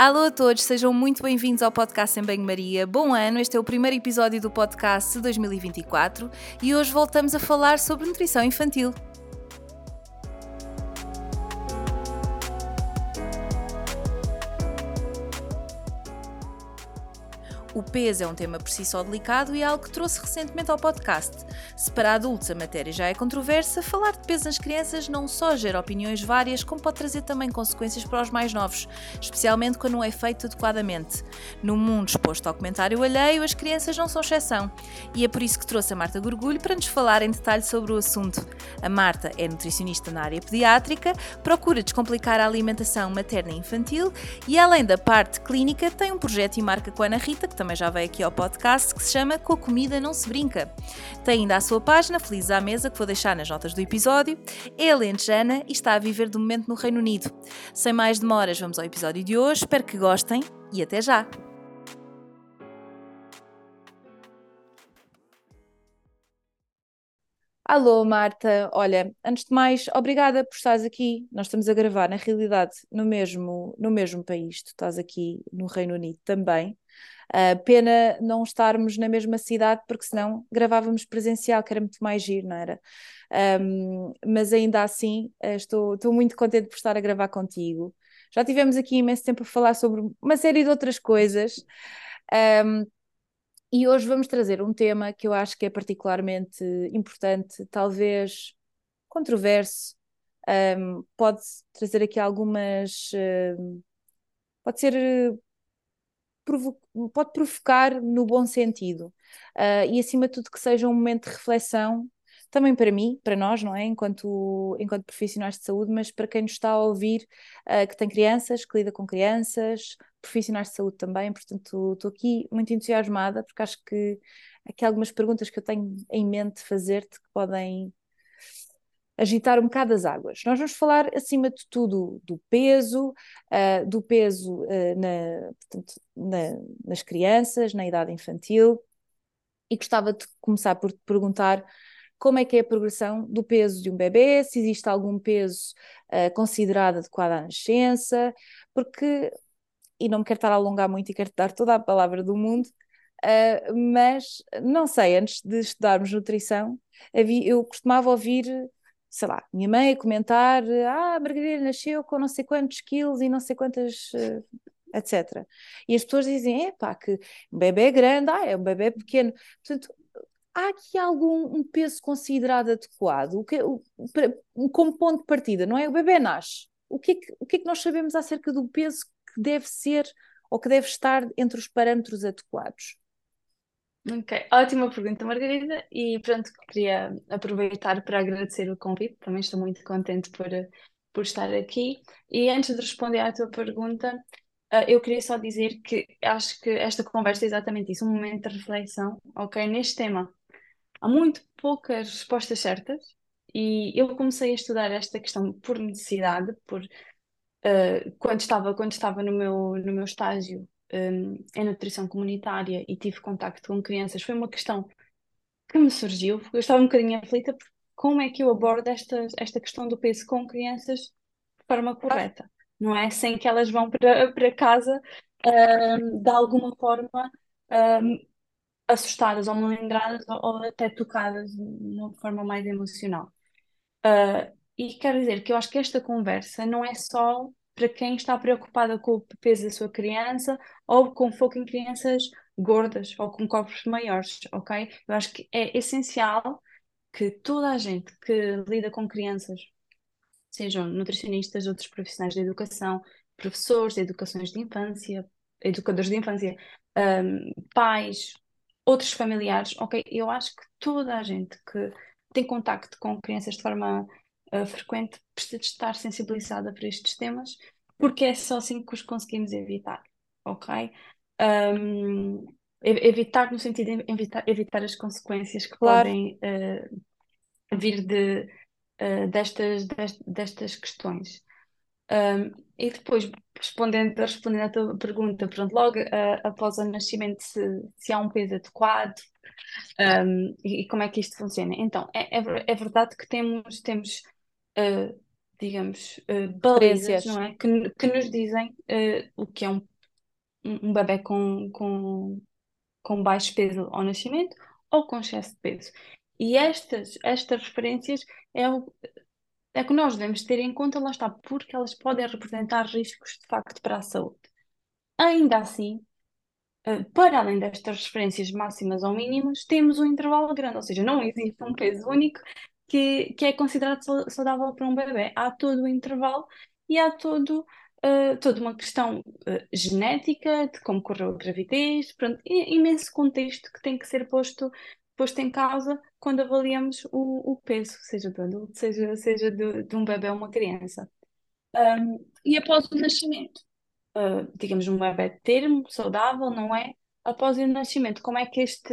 Alô a todos, sejam muito bem-vindos ao podcast em Banho-Maria. Bom ano, este é o primeiro episódio do podcast de 2024 e hoje voltamos a falar sobre nutrição infantil. O peso é um tema por si só delicado e é algo que trouxe recentemente ao podcast. Se para adultos a matéria já é controversa, falar de peso nas crianças não só gera opiniões várias, como pode trazer também consequências para os mais novos, especialmente quando não é feito adequadamente. No mundo exposto ao comentário alheio, as crianças não são exceção. E é por isso que trouxe a Marta Gorgulho para nos falar em detalhe sobre o assunto. A Marta é nutricionista na área pediátrica, procura descomplicar a alimentação materna e infantil e, além da parte clínica, tem um projeto e marca com a Ana Rita, que também já veio aqui ao podcast, que se chama Com a Comida Não Se Brinca. Tem ainda a sua página, Felizes à Mesa, que vou deixar nas notas do episódio. É lentejana e está a viver de momento no Reino Unido. Sem mais demoras, vamos ao episódio de hoje. Espero que gostem e até já! Alô, Marta. Olha, antes de mais, obrigada por estares aqui. Nós estamos a gravar, na realidade, no mesmo, no mesmo país. Tu estás aqui no Reino Unido também. Uh, pena não estarmos na mesma cidade, porque senão gravávamos presencial, que era muito mais giro, não era? Um, mas ainda assim, uh, estou, estou muito contente por estar a gravar contigo. Já tivemos aqui imenso tempo a falar sobre uma série de outras coisas. Um, e hoje vamos trazer um tema que eu acho que é particularmente importante, talvez controverso, um, pode trazer aqui algumas. Um, pode ser. Pode provocar no bom sentido. Uh, e acima de tudo que seja um momento de reflexão também para mim, para nós, não é? Enquanto, enquanto profissionais de saúde, mas para quem nos está a ouvir, uh, que tem crianças, que lida com crianças, profissionais de saúde também, portanto estou aqui muito entusiasmada, porque acho que aqui há algumas perguntas que eu tenho em mente fazer-te que podem agitar um bocado as águas. Nós vamos falar, acima de tudo, do peso, uh, do peso uh, na, portanto, na, nas crianças, na idade infantil, e gostava de começar por te perguntar como é que é a progressão do peso de um bebê, se existe algum peso uh, considerado adequado à nascença, porque, e não me quero estar a alongar muito e quero te dar toda a palavra do mundo, uh, mas não sei, antes de estudarmos nutrição, havia, eu costumava ouvir, sei lá, minha mãe a comentar, ah, a Margarida nasceu com não sei quantos quilos e não sei quantas... Uh, etc. E as pessoas dizem, é pá, que um bebê é grande, ah, é um bebê pequeno. Portanto, há aqui algum um peso considerado adequado? O que, o, como ponto de partida, não é? O bebê nasce. O que, é que, o que é que nós sabemos acerca do peso que deve ser ou que deve estar entre os parâmetros adequados? Ok, ótima pergunta, Margarida. E pronto, queria aproveitar para agradecer o convite. Também estou muito contente por, por estar aqui. E antes de responder à tua pergunta, Uh, eu queria só dizer que acho que esta conversa é exatamente isso, um momento de reflexão, ok, neste tema há muito poucas respostas certas e eu comecei a estudar esta questão por necessidade, por uh, quando estava quando estava no meu no meu estágio um, em nutrição comunitária e tive contacto com crianças, foi uma questão que me surgiu, eu estava um bocadinho aflita por como é que eu abordo esta, esta questão do peso com crianças de forma correta, não é? Sem que elas vão para, para casa um, de alguma forma um, assustadas ou melindradas ou, ou até tocadas de uma forma mais emocional. Uh, e quero dizer que eu acho que esta conversa não é só para quem está preocupada com o peso da sua criança ou com foco em crianças gordas ou com corpos maiores, ok? Eu acho que é essencial que toda a gente que lida com crianças, sejam nutricionistas, outros profissionais de educação, professores de educações de infância, educadores de infância, um, pais, outros familiares, ok? Eu acho que toda a gente que tem contacto com crianças de forma uh, frequente precisa estar sensibilizada para estes temas, porque é só assim que os conseguimos evitar, ok? Um, evitar no sentido de evitar, evitar as consequências que claro. podem uh, vir de, uh, destas, destas, destas questões. Um, e depois, respondendo, respondendo à tua pergunta, pronto, logo uh, após o nascimento, se, se há um peso adequado um, e, e, como é que isto funciona. Então, é, é, é verdade que temos, temos uh, digamos, uh, balizas, não é? Que, que nos dizem o que é um um bebê com, com, com baixo peso ao nascimento ou com excesso de peso. E estas, estas referências é o, é que nós devemos ter em conta, lá está, porque elas podem representar riscos de facto para a saúde. Ainda assim, eh, para além destas referências máximas ou mínimas, temos um intervalo grande, ou seja, não existe um peso único que, que é considerado saudável para um bebê. Há todo o intervalo e há todo, uh, toda uma questão uh, genética de como correu a gravidez, pronto, imenso contexto que tem que ser posto, posto em causa quando avaliamos o, o peso, seja do adulto, seja, seja de, de um bebê ou uma criança. Um, e após o nascimento, uh, digamos, um bebê termo, saudável, não é? Após o nascimento, como é que este,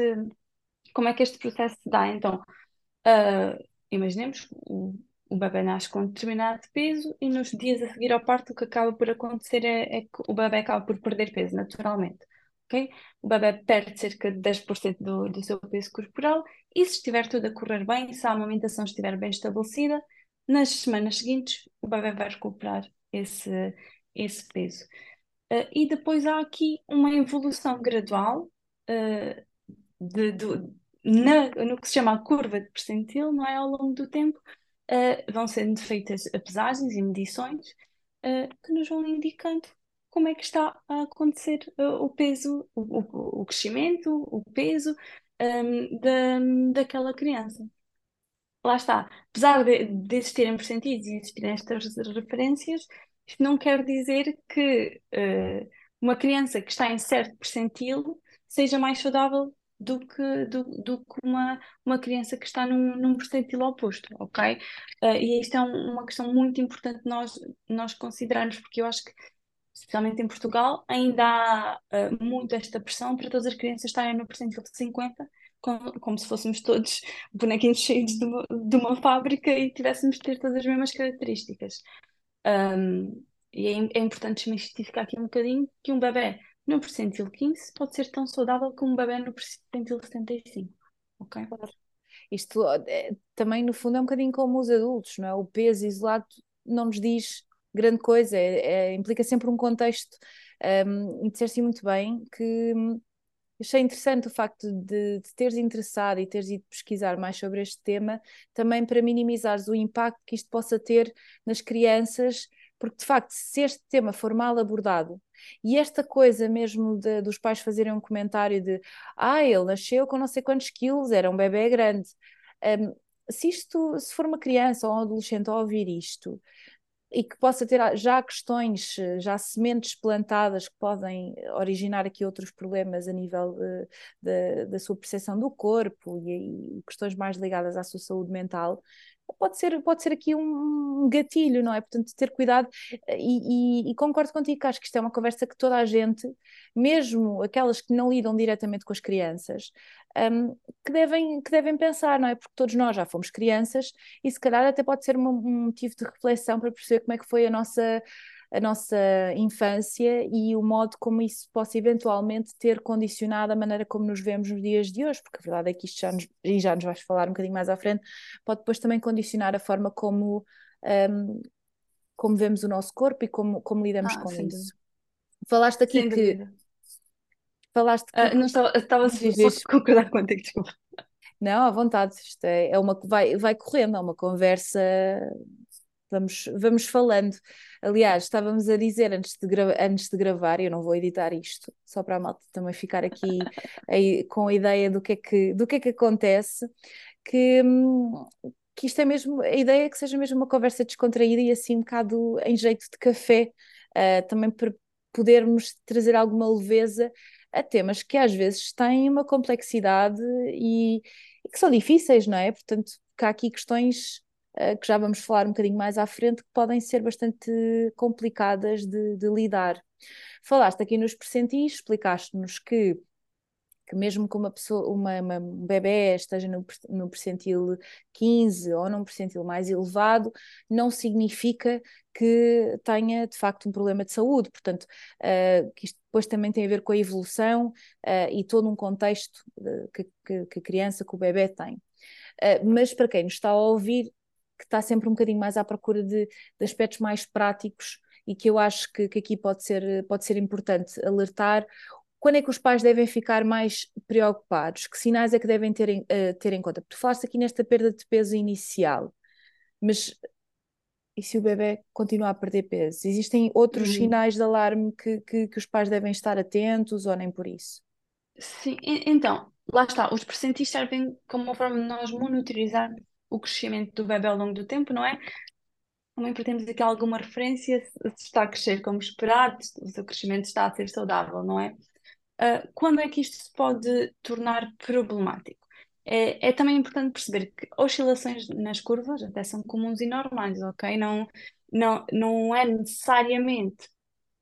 como é que este processo se dá? Então, uh, imaginemos, o, o bebê nasce com determinado peso e nos dias a seguir ao parto o que acaba por acontecer é, é que o bebê acaba por perder peso naturalmente. Okay? O bebê perde cerca de 10% do, do seu peso corporal e se estiver tudo a correr bem, se a amamentação estiver bem estabelecida, nas semanas seguintes o bebê vai recuperar esse, esse peso. Uh, e depois há aqui uma evolução gradual uh, de, de, na, no que se chama a curva de percentil, não é? Ao longo do tempo, uh, vão sendo feitas pesagens e medições que nos vão indicando como é que está a acontecer o peso, o, o, o crescimento, o peso um, da, daquela criança. Lá está, apesar de, de existirem percentis e existirem estas referências, isto não quer dizer que uh, uma criança que está em certo percentil seja mais saudável do que, do, do que uma, uma criança que está num, num percentil oposto, ok? Uh, e isto é um, uma questão muito importante nós, nós considerarmos, porque eu acho que, especialmente em Portugal, ainda há uh, muito esta pressão para todas as crianças estarem no percentil de 50, como, como se fôssemos todos bonequinhos cheios de uma, de uma fábrica e tivéssemos de ter todas as mesmas características. Um, e é, é importante desmistificar aqui um bocadinho que um bebê no percentil 15 pode ser tão saudável como um bebê no percentil 75. Ok? Isto é, também, no fundo, é um bocadinho como os adultos, não é? O peso isolado não nos diz grande coisa, é, é, implica sempre um contexto. Um, e disseste muito bem que hum, achei interessante o facto de, de teres interessado e teres ido pesquisar mais sobre este tema, também para minimizares o impacto que isto possa ter nas crianças porque de facto, se este tema for mal abordado, e esta coisa mesmo de, dos pais fazerem um comentário de ah, ele nasceu com não sei quantos quilos, era um bebê grande. Um, se isto, se for uma criança ou um adolescente a ouvir isto, e que possa ter já questões, já sementes plantadas que podem originar aqui outros problemas a nível uh, da, da sua percepção do corpo e, e, questões mais ligadas à sua saúde mental, pode ser, pode ser aqui um gatilho, não é? Portanto, ter cuidado e, e, e, concordo contigo, acho que isto é uma conversa que toda a gente, mesmo aquelas que não lidam diretamente com as crianças, um, que, devem, que devem pensar, não é? Porque todos nós já fomos crianças e se calhar até pode ser um, um motivo de reflexão para perceber como é que foi a nossa a nossa infância e o modo como isso possa eventualmente ter condicionado a maneira como nos vemos nos dias de hoje, porque a verdade é que isto já nos, e já nos vais falar um bocadinho mais à frente, pode depois também condicionar a forma como, um, como vemos o nosso corpo e como, como lidamos ah, com isso. Dúvida. Falaste aqui sem que. Dúvida. Falaste que. Ah, não estava, estava a concordar contigo, desculpa. Não, à vontade, isto é, é uma vai, vai correndo, é uma conversa vamos, vamos falando. Aliás, estávamos a dizer antes de, antes de gravar, eu não vou editar isto, só para a malta também ficar aqui aí, com a ideia do que é que, do que, é que acontece, que, que isto é mesmo, a ideia é que seja mesmo uma conversa descontraída e assim um bocado em jeito de café, uh, também para podermos trazer alguma leveza a temas que às vezes têm uma complexidade e, e que são difíceis, não é? Portanto, que há aqui questões que já vamos falar um bocadinho mais à frente, que podem ser bastante complicadas de, de lidar. Falaste aqui nos percentis, explicaste-nos que que mesmo que uma pessoa, uma, uma, um bebê esteja no, no percentil 15 ou num percentil mais elevado, não significa que tenha de facto um problema de saúde. Portanto, uh, que isto depois também tem a ver com a evolução uh, e todo um contexto uh, que, que, que, a criança, que o bebê tem. mas para quem nos está a ouvir, que está sempre um bocadinho mais à procura de, de aspectos mais práticos e que eu acho que, que aqui pode ser, pode ser importante alertar. Quando é que os pais devem ficar mais preocupados? Que sinais é que devem ter em, uh, ter em conta? Tu falaste aqui nesta perda de peso inicial, mas e se o bebê continua a perder peso? Existem outros uhum. sinais de alarme que, que, que, os pais devem estar atentos ou nem por isso? Sim, então, lá está, os percentis servem como uma forma de nós monitorizar o crescimento do bebê ao longo do tempo, não é? Também para termos aqui alguma referência se está a crescer como esperado, se o seu crescimento está a ser saudável, não é? Uh, quando é que isto se pode tornar problemático? é, é também importante perceber que oscilações nas curvas até são comuns e normais, ok? Não, não, não é necessariamente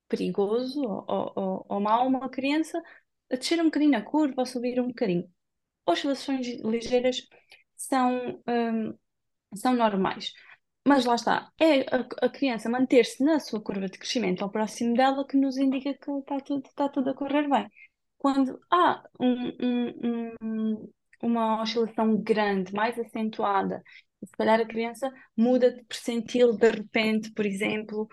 perigoso ou, ou, ou mau uma criança descer um bocadinho a curva ou subir um bocadinho. Oscilações ligeiras são, um, são normais. Mas lá está, é a, a criança manter-se na sua curva de crescimento ao próximo dela que nos indica que está tudo, está tudo a correr bem. Quando há um, um, um, uma oscilação grande, mais acentuada, se calhar a criança muda de percentil de repente, por exemplo,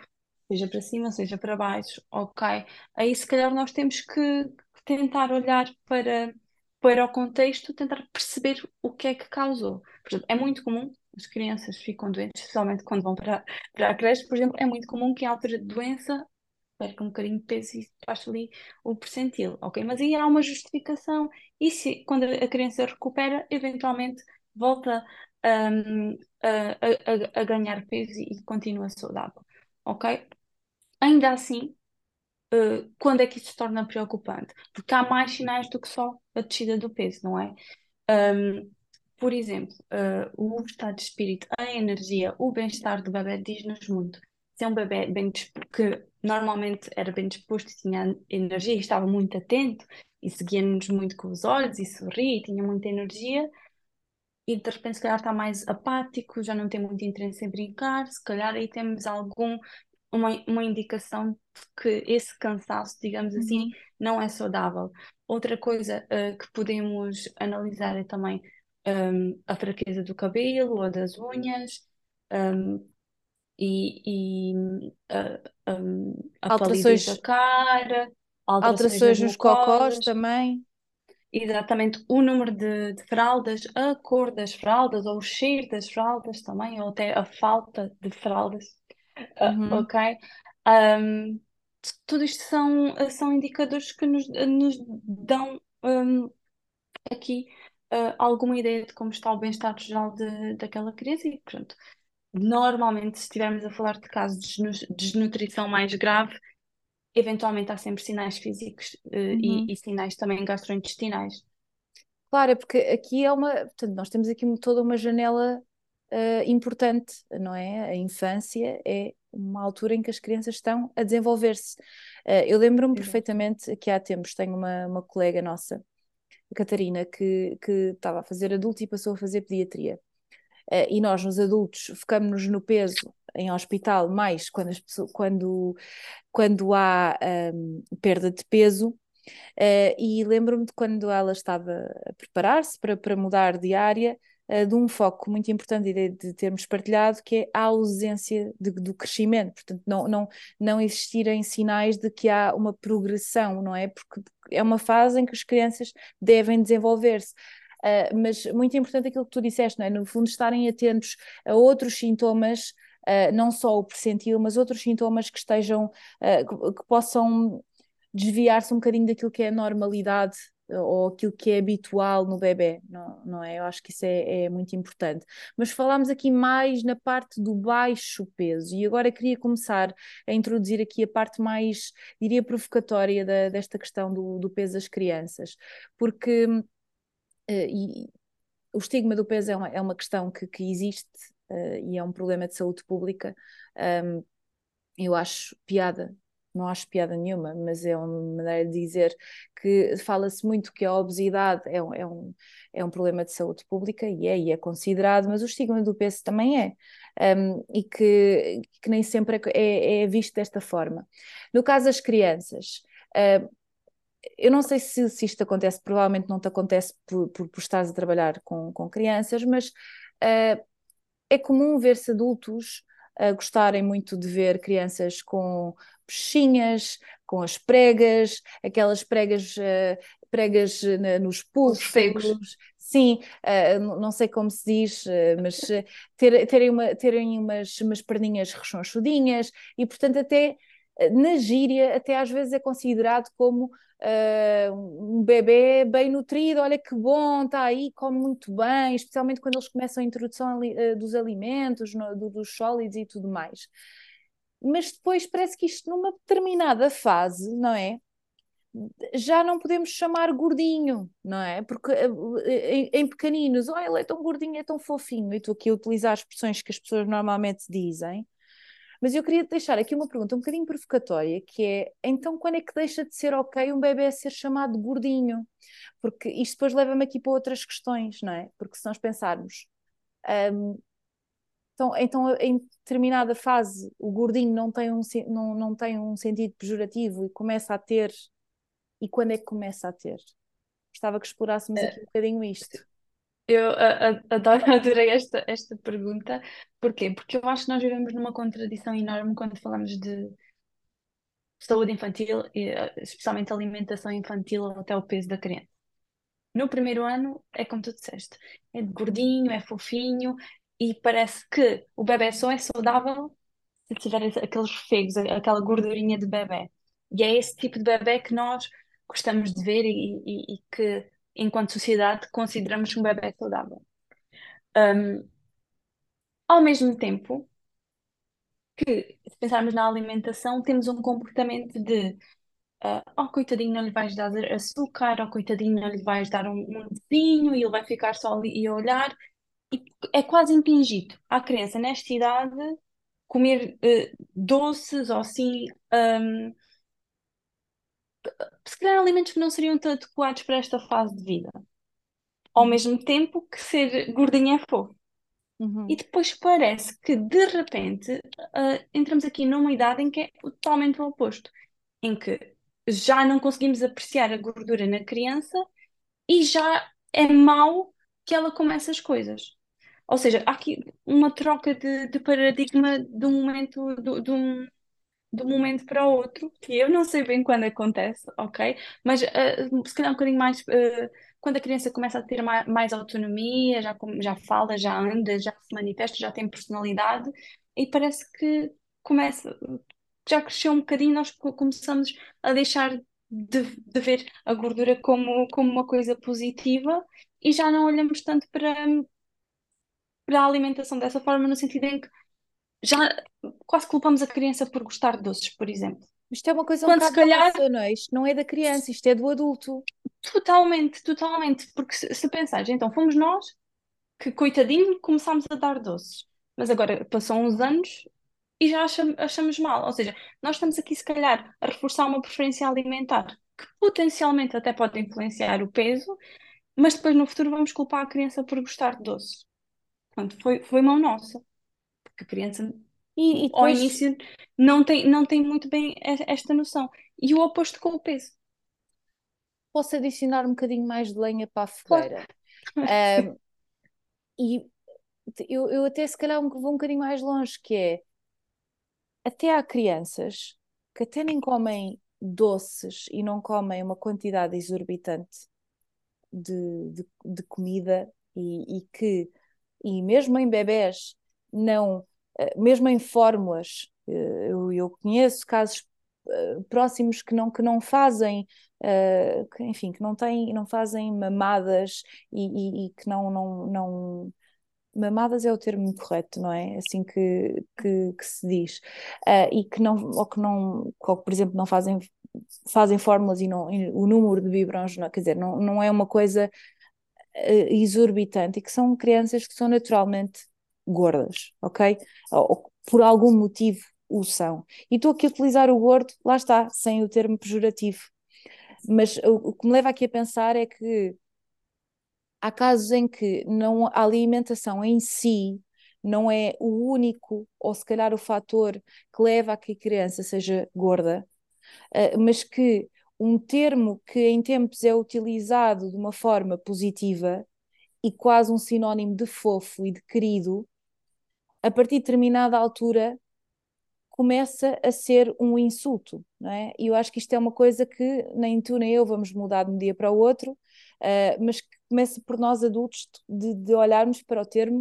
seja para cima, seja para baixo, ok. Aí se calhar nós temos que tentar olhar para, para o contexto, tentar perceber o que é que causou. Exemplo, é muito comum as crianças ficam doentes, especialmente quando vão para, para a creche, por exemplo, é muito comum que em altura de doença perca um bocadinho de peso e baixa ali o percentil, ok? Mas aí há uma justificação e se quando a criança recupera, eventualmente volta um, a, a, a, ganhar peso e continua saudável, ok? Ainda assim, uh, quando é que isso se torna preocupante? Porque há mais sinais do que só a descida do peso, não é? Um, por exemplo, uh, o estado de espírito, a energia, o bem-estar do bebê diz-nos muito. Se é um bebê bem que normalmente era bem disposto e tinha energia e estava muito atento e seguia-nos muito com os olhos e sorria e tinha muita energia e de repente se calhar está mais apático, já não tem muito interesse em brincar, se calhar aí temos algum uma, uma indicação de que esse cansaço, digamos assim, uhum. não é saudável. Outra coisa uh, que podemos analisar é também um, a fraqueza do cabelo ou das unhas, um, e, e uh, um, a alterações da cara, alterações, alterações nos cocós também. Exatamente, o número de, de, fraldas, a cor das fraldas, ou o cheiro das fraldas também, ou até a falta de fraldas, uhum. uh, ok? Um, tudo isto são, são indicadores que nos, nos dão um, aqui uh, alguma ideia de como está o bem-estar geral de, daquela criança e, pronto, normalmente, se estivermos a falar de casos de desnutrição mais grave, eventualmente há sempre sinais físicos uh, uhum. e, e, sinais também gastrointestinais. Claro, é porque aqui é uma. Portanto, nós temos aqui toda uma janela uh, importante, não é? A infância é uma altura em que as crianças estão a desenvolver-se. Uh, eu lembro-me perfeitamente que há tempos tenho uma, uma colega nossa, Catarina, que, que estava a fazer adulto e passou a fazer pediatria. Uh, e nós, nos adultos, focamos-nos no peso em hospital mais quando, as pessoas, quando, quando há um, perda de peso. Uh, e lembro-me de quando ela estava a preparar-se para, para mudar de área, uh, de um foco muito importante de, de termos partilhado, que é a ausência de, do crescimento, portanto, não, não, não existirem sinais de que há uma progressão, não é? Porque é uma fase em que as crianças devem desenvolver-se. Uh, mas muito importante aquilo que tu disseste, não é? No fundo, estarem atentos a outros sintomas, uh, não só o percentil, mas outros sintomas que estejam, uh, que, que, possam desviar-se um bocadinho daquilo que é a normalidade ou aquilo que é habitual no bebê, não, não é? Eu acho que isso é, é, muito importante. Mas falámos aqui mais na parte do baixo peso e agora queria começar a introduzir aqui a parte mais, diria, provocatória da, desta questão do, do peso das crianças, porque eh, e o estigma do peso é uma, é uma questão que, que existe uh, e é um problema de saúde pública. Um, eu acho piada, não acho piada nenhuma, mas é uma maneira de dizer que fala-se muito que a obesidade é um, é, um, é um problema de saúde pública e é, e é considerado, mas o estigma do peso também é. Um, e que, que nem sempre é, é, é, visto desta forma. No caso das crianças, uh, eu não sei se, se, isto acontece, provavelmente não te acontece por, por, por estares a trabalhar com, com crianças, mas uh, é comum ver-se adultos a gostarem muito de ver crianças com peixinhas, com as pregas, aquelas pregas, uh, pregas nos pulsos, sim, uh, não sei como se diz, mas ter, terem, uma, terem umas, umas perninhas rechonchudinhas e, portanto, até na gíria, até às vezes é considerado como uh, um bebê bem nutrido, olha que bom, está aí, come muito bem, especialmente quando eles começam a introdução uh, dos alimentos, no, do, dos sólidos e tudo mais. Mas depois parece que isto, numa determinada fase, não é? já não podemos chamar gordinho, não é? Porque eh, em, em pequeninos, oh, ele é tão gordinho, é tão fofinho, e estou aqui a utilizar expressões que as pessoas normalmente dizem, mas eu queria deixar aqui uma pergunta um bocadinho provocatória, que é, então quando é que deixa de ser ok um bebê ser chamado gordinho? Porque isto depois leva-me aqui para outras questões, não é? Porque se nós pensarmos, um, então, então em determinada fase o gordinho não tem, um, não, não tem um sentido pejorativo e começa a ter, e quando é que começa a ter? Gostava que explorássemos é. aqui um bocadinho isto. Eu adoro, adorei esta, esta pergunta. Porquê? Porque eu acho que nós vivemos numa contradição enorme quando falamos de saúde infantil, eh, especialmente alimentação infantil até o peso da criança. No primeiro ano, é como tu disseste, é gordinho, é fofinho e parece que o bebê só é saudável se tiver aqueles fegos, aquela gordurinha de bebê. E é esse tipo de bebê que nós gostamos de ver e, e, e que enquanto sociedade, consideramos um bebê saudável. Um, ao mesmo tempo que, se pensarmos na alimentação, temos um comportamento de uh, oh, coitadinho, não lhe vais dar açúcar, oh, coitadinho, não lhe vais dar um, um vinho e ele vai ficar só ali e olhar. E é quase impingido à criança, nesta idade, comer uh, doces ou assim. Um, se calhar alimentos que não seriam tão adequados para esta fase de vida. Ao uhum. mesmo tempo que ser gordinha é fofo. Uhum. E depois parece que de repente uh, entramos aqui numa idade em que é totalmente o oposto, em que já não conseguimos apreciar a gordura na criança e já é mau que ela comece as coisas. Ou seja, há aqui uma troca de, de paradigma de um momento, de, de um, de um momento para o outro, que eu não sei bem quando acontece, ok? Mas uh, se calhar um bocadinho mais uh, quando a criança começa a ter mais, mais, autonomia, já, já fala, já anda, já se manifesta, já tem personalidade, e parece que começa, já cresceu um bocadinho, nós começamos a deixar de, de ver a gordura como, como uma coisa positiva e já não olhamos tanto para, a alimentação dessa forma, no sentido em que já quase culpamos a criança por gostar de doces, por exemplo. Isto é uma coisa Quando um se calhar nossa, não é? Isto não é da criança, isto é do adulto. Totalmente, totalmente. Porque se, se pensares, então fomos nós que, coitadinho, começámos a dar doces. Mas agora passam uns anos e já achamos, achamos mal. Ou seja, nós estamos aqui, se calhar, a reforçar uma preferência alimentar que potencialmente até pode influenciar o peso, mas depois no futuro vamos culpar a criança por gostar de doces. Portanto, foi, foi mão nossa porque a criança e, e depois... ao início não tem, não tem muito bem esta noção. E o oposto com o peso. Posso adicionar um bocadinho mais de lenha para a fogueira. um, e eu, eu até se calhar vou um bocadinho mais longe, que é até há crianças que até nem comem doces e não comem uma quantidade exorbitante de, de, de comida e, e, que, e mesmo em bebés, não, eh, mesmo em fórmulas, eh, eu, eu conheço casos eh, próximos que não, que não fazem, enfim, que não têm, não fazem mamadas e, e, e, que não, não, não mamadas é o termo correto, não é? Assim que, que, que se diz. E que não, ou que não, ou que, por exemplo, não fazem, fazem fórmulas e, não, e o número de biberons, não, quer dizer, não, não é uma coisa uh, exorbitante e que são crianças que são naturalmente gordas, ok? Ou, por algum motivo o são. E estou aqui a utilizar o gordo, lá está, sem o termo pejorativo. Mas o, o que me leva aqui a pensar é que há casos em que não, a alimentação em si não é o único, ou se calhar o fator que leva a que a criança seja gorda, uh, mas que um termo que em tempos é utilizado de uma forma positiva e quase um sinónimo de fofo e de querido, a partir de determinada altura começa a ser um insulto, não é? E eu acho que isto é uma coisa que nem tu nem eu vamos mudar de um dia para o outro, uh, mas que começa por nós adultos de, de olharmos para o termo.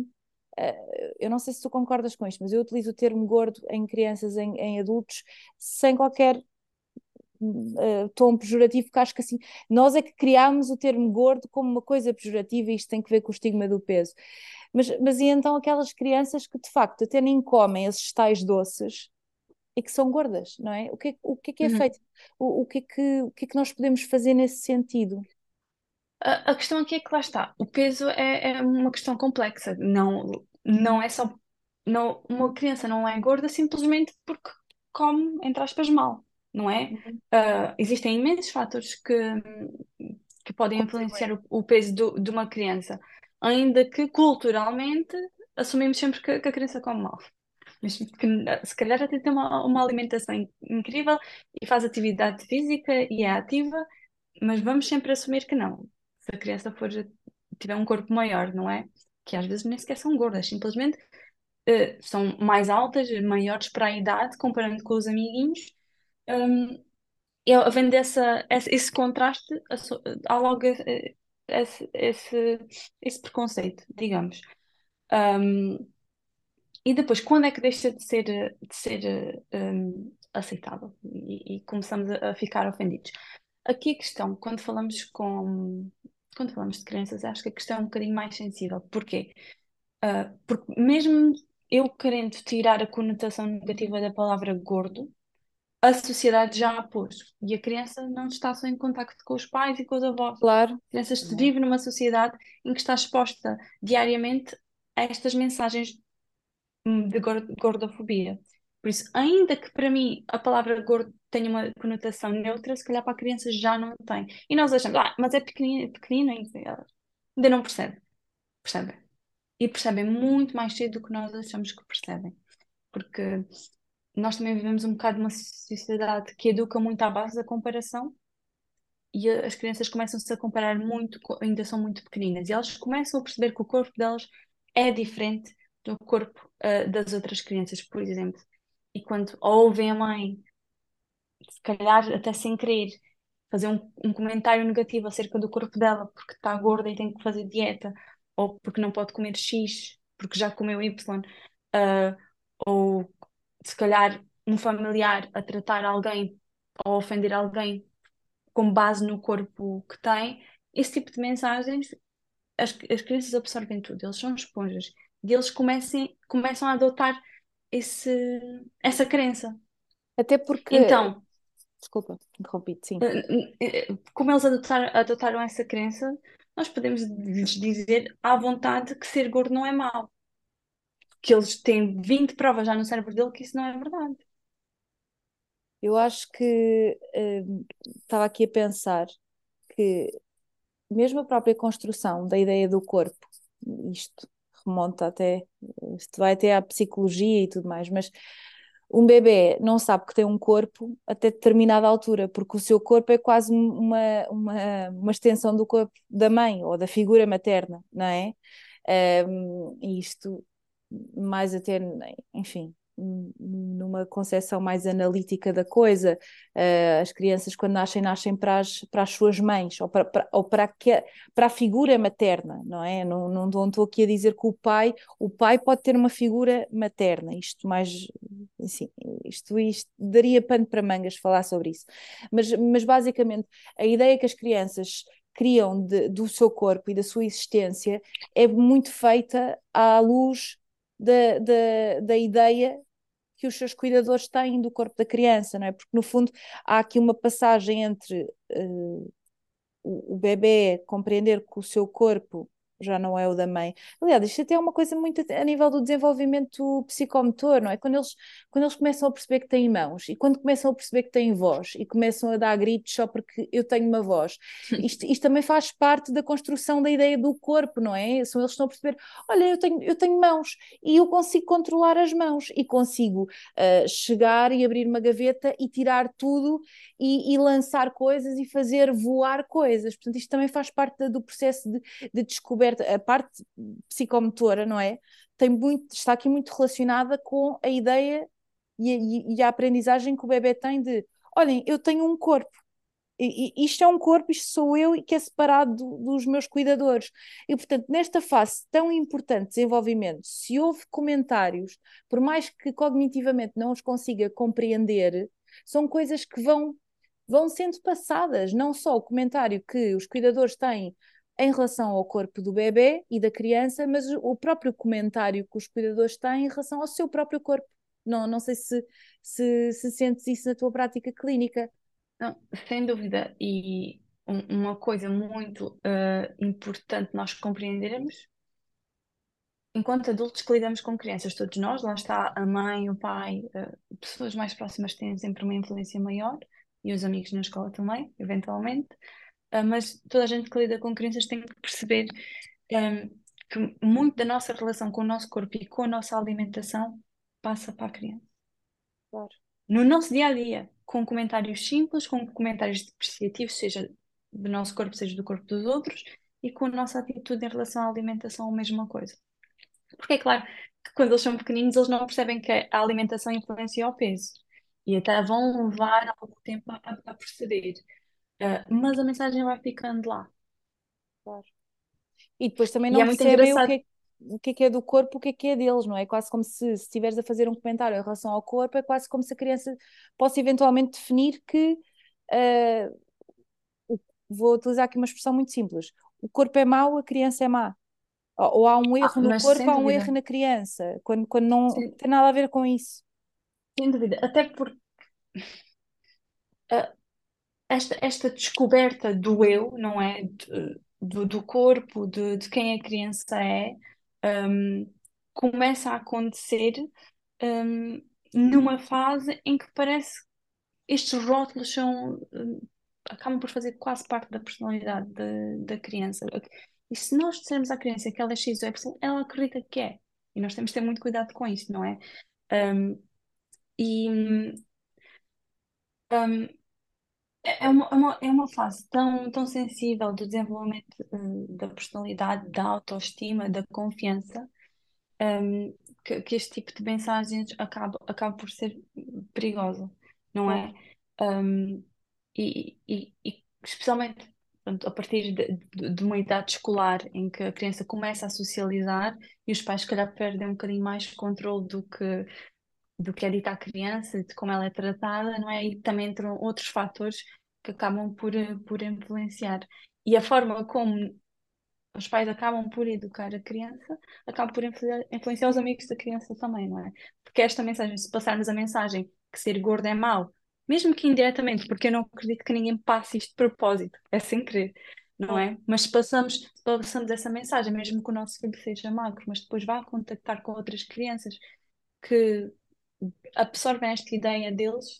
Uh, eu não sei se tu concordas com isto, mas eu utilizo o termo gordo em crianças, em, em adultos, sem qualquer uh, tom pejorativo, porque acho que assim, nós é que criámos o termo gordo como uma coisa pejorativa e isto tem que ver com o estigma do peso. Mas, mas e então aquelas crianças que de facto até nem comem esses tais doces e que são gordas, não é? O que, o que é que é uhum. feito? O, o, que é que, o que é que nós podemos fazer nesse sentido? A, a questão aqui é que lá está, o peso é, é uma questão complexa, não, não é só, não, uma criança não é gorda simplesmente porque come, entre aspas, mal, não é? Uh, existem imensos fatores que, que podem influenciar o, o peso do, de uma criança, ainda que culturalmente assumimos sempre que, que a criança come mal mas que se calhar até tem uma, uma alimentação incrível e faz atividade física e é ativa, mas vamos sempre assumir que não. Se a criança for, tiver um corpo maior, não é? Que às vezes nem sequer são gordas, simplesmente uh, são mais altas, maiores para a idade, comparando com os amiguinhos. Um, e havendo essa, esse, contraste, há logo esse, esse, esse preconceito, digamos. Um, e depois, quando é que deixa de ser, de ser um, aceitável e, e, começamos a, ficar ofendidos? Aqui a questão, quando falamos com quando falamos de crianças, acho que a questão é um bocadinho mais sensível. Porquê? Uh, porque mesmo eu querendo tirar a conotação negativa da palavra gordo, a sociedade já a pôs. E a criança não está só em contacto com os pais e com os avós. Claro. A criança vive numa sociedade em que está exposta diariamente a estas mensagens de gordofobia. Por isso, ainda que para mim a palavra gordo tenha uma conotação neutra, se calhar para a criança já não tem. E nós achamos, ah, mas é pequenina, pequenina ainda não percebe. Percebem? E percebem muito mais cedo do que nós achamos que percebem. Porque nós também vivemos um bocado numa sociedade que educa muito à base da comparação e as crianças começam-se a comparar muito, ainda são muito pequeninas, e elas começam a perceber que o corpo delas é diferente do corpo uh, das outras crianças, por exemplo. E quando ouvem a mãe, se calhar até sem querer, fazer um, um comentário negativo acerca do corpo dela porque está gorda e tem que fazer dieta, ou porque não pode comer X, porque já comeu Y, uh, ou se calhar um familiar a tratar alguém ou ofender alguém com base no corpo que tem, esse tipo de mensagens as, as crianças absorvem tudo, eles são esponjas e eles comecem, começam a adotar esse, essa crença. Até porque. Então. Desculpa, interrompi sim. Eh, eh, como eles adotaram, adotaram essa crença, nós podemos lhes dizer à vontade que ser gordo não é mau. Que eles têm 20 provas já no cérebro dele que isso não é verdade. Eu acho que uh, estava aqui a pensar que mesmo a própria construção da ideia do corpo, isto remonta até, isto vai até à psicologia e tudo mais, mas um bebê não sabe que tem um corpo até determinada altura, porque o seu corpo é quase uma, uma, uma extensão do corpo da mãe ou da figura materna, não é? Um, isto mais até, enfim, numa concepção mais analítica da coisa, uh, as crianças quando nascem, nascem para as, para as suas mães, ou para, para, ou para, que, para a figura materna, não é? Não, não, não estou aqui a dizer que o pai, o pai pode ter uma figura materna, isto mais, assim, isto, isto daria pano para mangas falar sobre isso, mas, mas basicamente a ideia que as crianças criam de, do seu corpo e da sua existência é muito feita à luz da, da, da ideia que os seus cuidadores têm do corpo da criança, não é? Porque no fundo há aqui uma passagem entre uh, o, o bebê compreender que o seu corpo já não é o da mãe. Aliás, isto até é uma coisa muito a nível do desenvolvimento psicomotor, não é? Quando eles, quando eles começam a perceber que têm mãos e quando começam a perceber que têm voz e começam a dar gritos só porque eu tenho uma voz, isto, isto também faz parte da construção da ideia do corpo, não é? São eles que estão a perceber: olha, eu tenho, eu tenho mãos e eu consigo controlar as mãos e consigo uh, chegar e abrir uma gaveta e tirar tudo e, e, lançar coisas e fazer voar coisas. Portanto, isto também faz parte do processo de, de descoberta a parte psicomotora, não é? Tem muito, está aqui muito relacionada com a ideia e a, e a aprendizagem que o bebê tem de olhem, eu tenho um corpo, isto é um corpo, isto sou eu e que é separado do, dos meus cuidadores. E, portanto, nesta fase tão importante de desenvolvimento, se houve comentários, por mais que cognitivamente não os consiga compreender, são coisas que vão, vão sendo passadas, não só o comentário que os cuidadores têm em relação ao corpo do bebê e da criança, mas o próprio comentário que os cuidadores têm em relação ao seu próprio corpo. Não, não sei se, se, se sentes isso na tua prática clínica. Não, sem dúvida. E uma coisa muito uh, importante nós compreendermos, enquanto adultos que lidamos com crianças, todos nós, lá está a mãe, o pai, uh, pessoas mais próximas têm sempre uma influência maior, e os amigos na escola também, eventualmente, mas toda a gente que lida com crianças tem que perceber um, que muito da nossa relação com o nosso corpo e com a nossa alimentação passa para a criança. Claro. No nosso dia a dia com comentários simples, com comentários depreciativos, seja do nosso corpo, seja do corpo dos outros, e com a nossa atitude em relação à alimentação, a mesma coisa. Porque é claro que quando eles são pequeninos, eles não percebem que a alimentação influencia o peso. E até vão levar algum tempo a, a perceber. Uh, mas a mensagem vai ficando lá. Claro. E depois também não e é percebem o que é o que é que é do corpo, o que é que é deles, não é? Quase como se, se estiveres a fazer um comentário em relação ao corpo, é quase como se a criança possa eventualmente definir que. Uh, vou utilizar aqui uma expressão muito simples: o corpo é mau, a criança é má. Ou, ou há um erro ah, no corpo, há um erro na criança, quando, quando não sem... tem nada a ver com isso. Sem dúvida, até porque. Uh, esta, esta descoberta do eu, não é? De, do, do corpo, de, de quem a criança é, um, começa a acontecer um, numa fase em que parece estes rótulos são, um, acabam por fazer quase parte da personalidade da, da criança. E se nós dissermos à criança que ela é X ou Y, ela acredita que é. E nós temos que ter muito cuidado com isso, não é? Um, e um, é, é uma, é uma, é uma fase tão, tão sensível do desenvolvimento uh, da personalidade, da autoestima, da confiança, um, que, que este tipo de mensagens acaba, acaba por ser perigosa, não é? Um, e, e, e especialmente pronto, a partir de, de, de uma idade escolar em que a criança começa a socializar e os pais, se calhar, perdem um bocadinho mais controle do que do que é dito à criança, de como ela é tratada, não é? E também entram outros fatores que acabam por, eh, por influenciar. E a forma como os pais acabam por educar a criança, acaba por influenciar, os amigos da criança também, não é? Porque esta mensagem, se passarmos a mensagem que ser gordo é mau, mesmo que indiretamente, porque eu não acredito que ninguém passe isto de propósito, é sem querer, não é? Mas se passamos, passamos essa mensagem, mesmo que o nosso filho seja magro, mas depois vá contactar com outras crianças que absorvem esta ideia deles,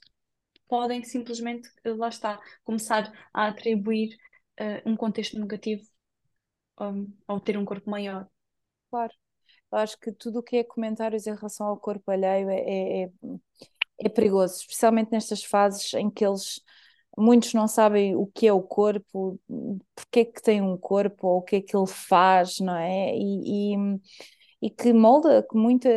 podem simplesmente, eh, lá está, começar a atribuir uh, um contexto negativo um, ao ter um corpo maior. Claro. Eu acho que tudo o que é comentários em relação ao corpo alheio é, é, é, é perigoso, especialmente nestas fases em que eles muitos não sabem o que é o corpo, porque é que tem um corpo, ou o que é que ele faz, não é? E, e, e que molda muita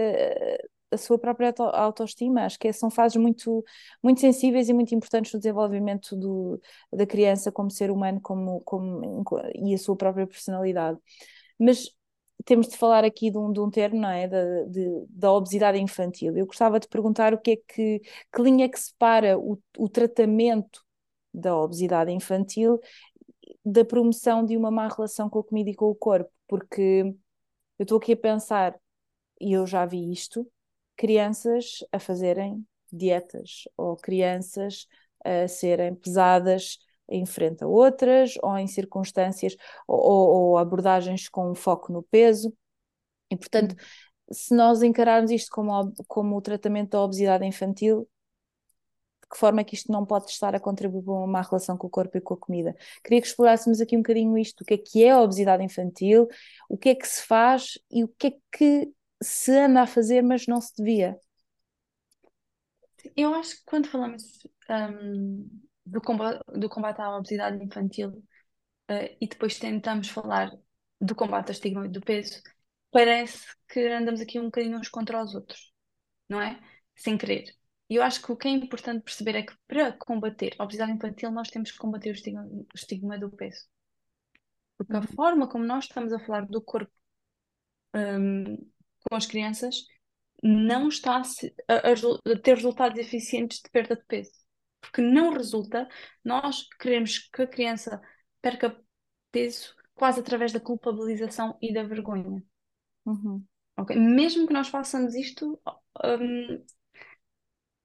a sua própria auto autoestima. Acho que são fases muito, muito sensíveis e muito importantes no desenvolvimento do, da criança como ser humano como, como, e a sua própria personalidade. Mas temos de falar aqui de um, de um termo, não é? Da, de, da obesidade infantil. Eu gostava de perguntar o que é que, que linha é que separa o, o tratamento da obesidade infantil da promoção de uma má relação com a comida e com o corpo, porque eu estou aqui a pensar, e eu já vi isto, crianças a fazerem dietas ou crianças a serem pesadas em frente a outras ou em circunstâncias ou, ou abordagens com foco no peso. E, portanto, hum. se nós encararmos isto como, como o tratamento da obesidade infantil, de que forma é que isto não pode estar a contribuir para uma má relação com o corpo e com a comida? Queria que explorássemos aqui um bocadinho isto, o que é que é a obesidade infantil, o que é que se faz e o que é que se anda a fazer, mas não se devia. Eu acho que quando falamos um, do, combate, do combate à obesidade infantil uh, e depois tentamos falar do combate ao estigma do peso, parece que andamos aqui um bocadinho uns contra os outros, não é? Sem querer. E eu acho que o que é importante perceber é que para combater a obesidade infantil nós temos que combater o estigma, o estigma do peso. Porque a Uhum. forma como nós estamos a falar do corpo hum, com as crianças não está a, se- a- a ter resultados eficientes de perda de peso. Porque não resulta, nós queremos que a criança perca peso quase através da culpabilização e da vergonha. Uhum. ok? Mesmo que nós façamos isto hum,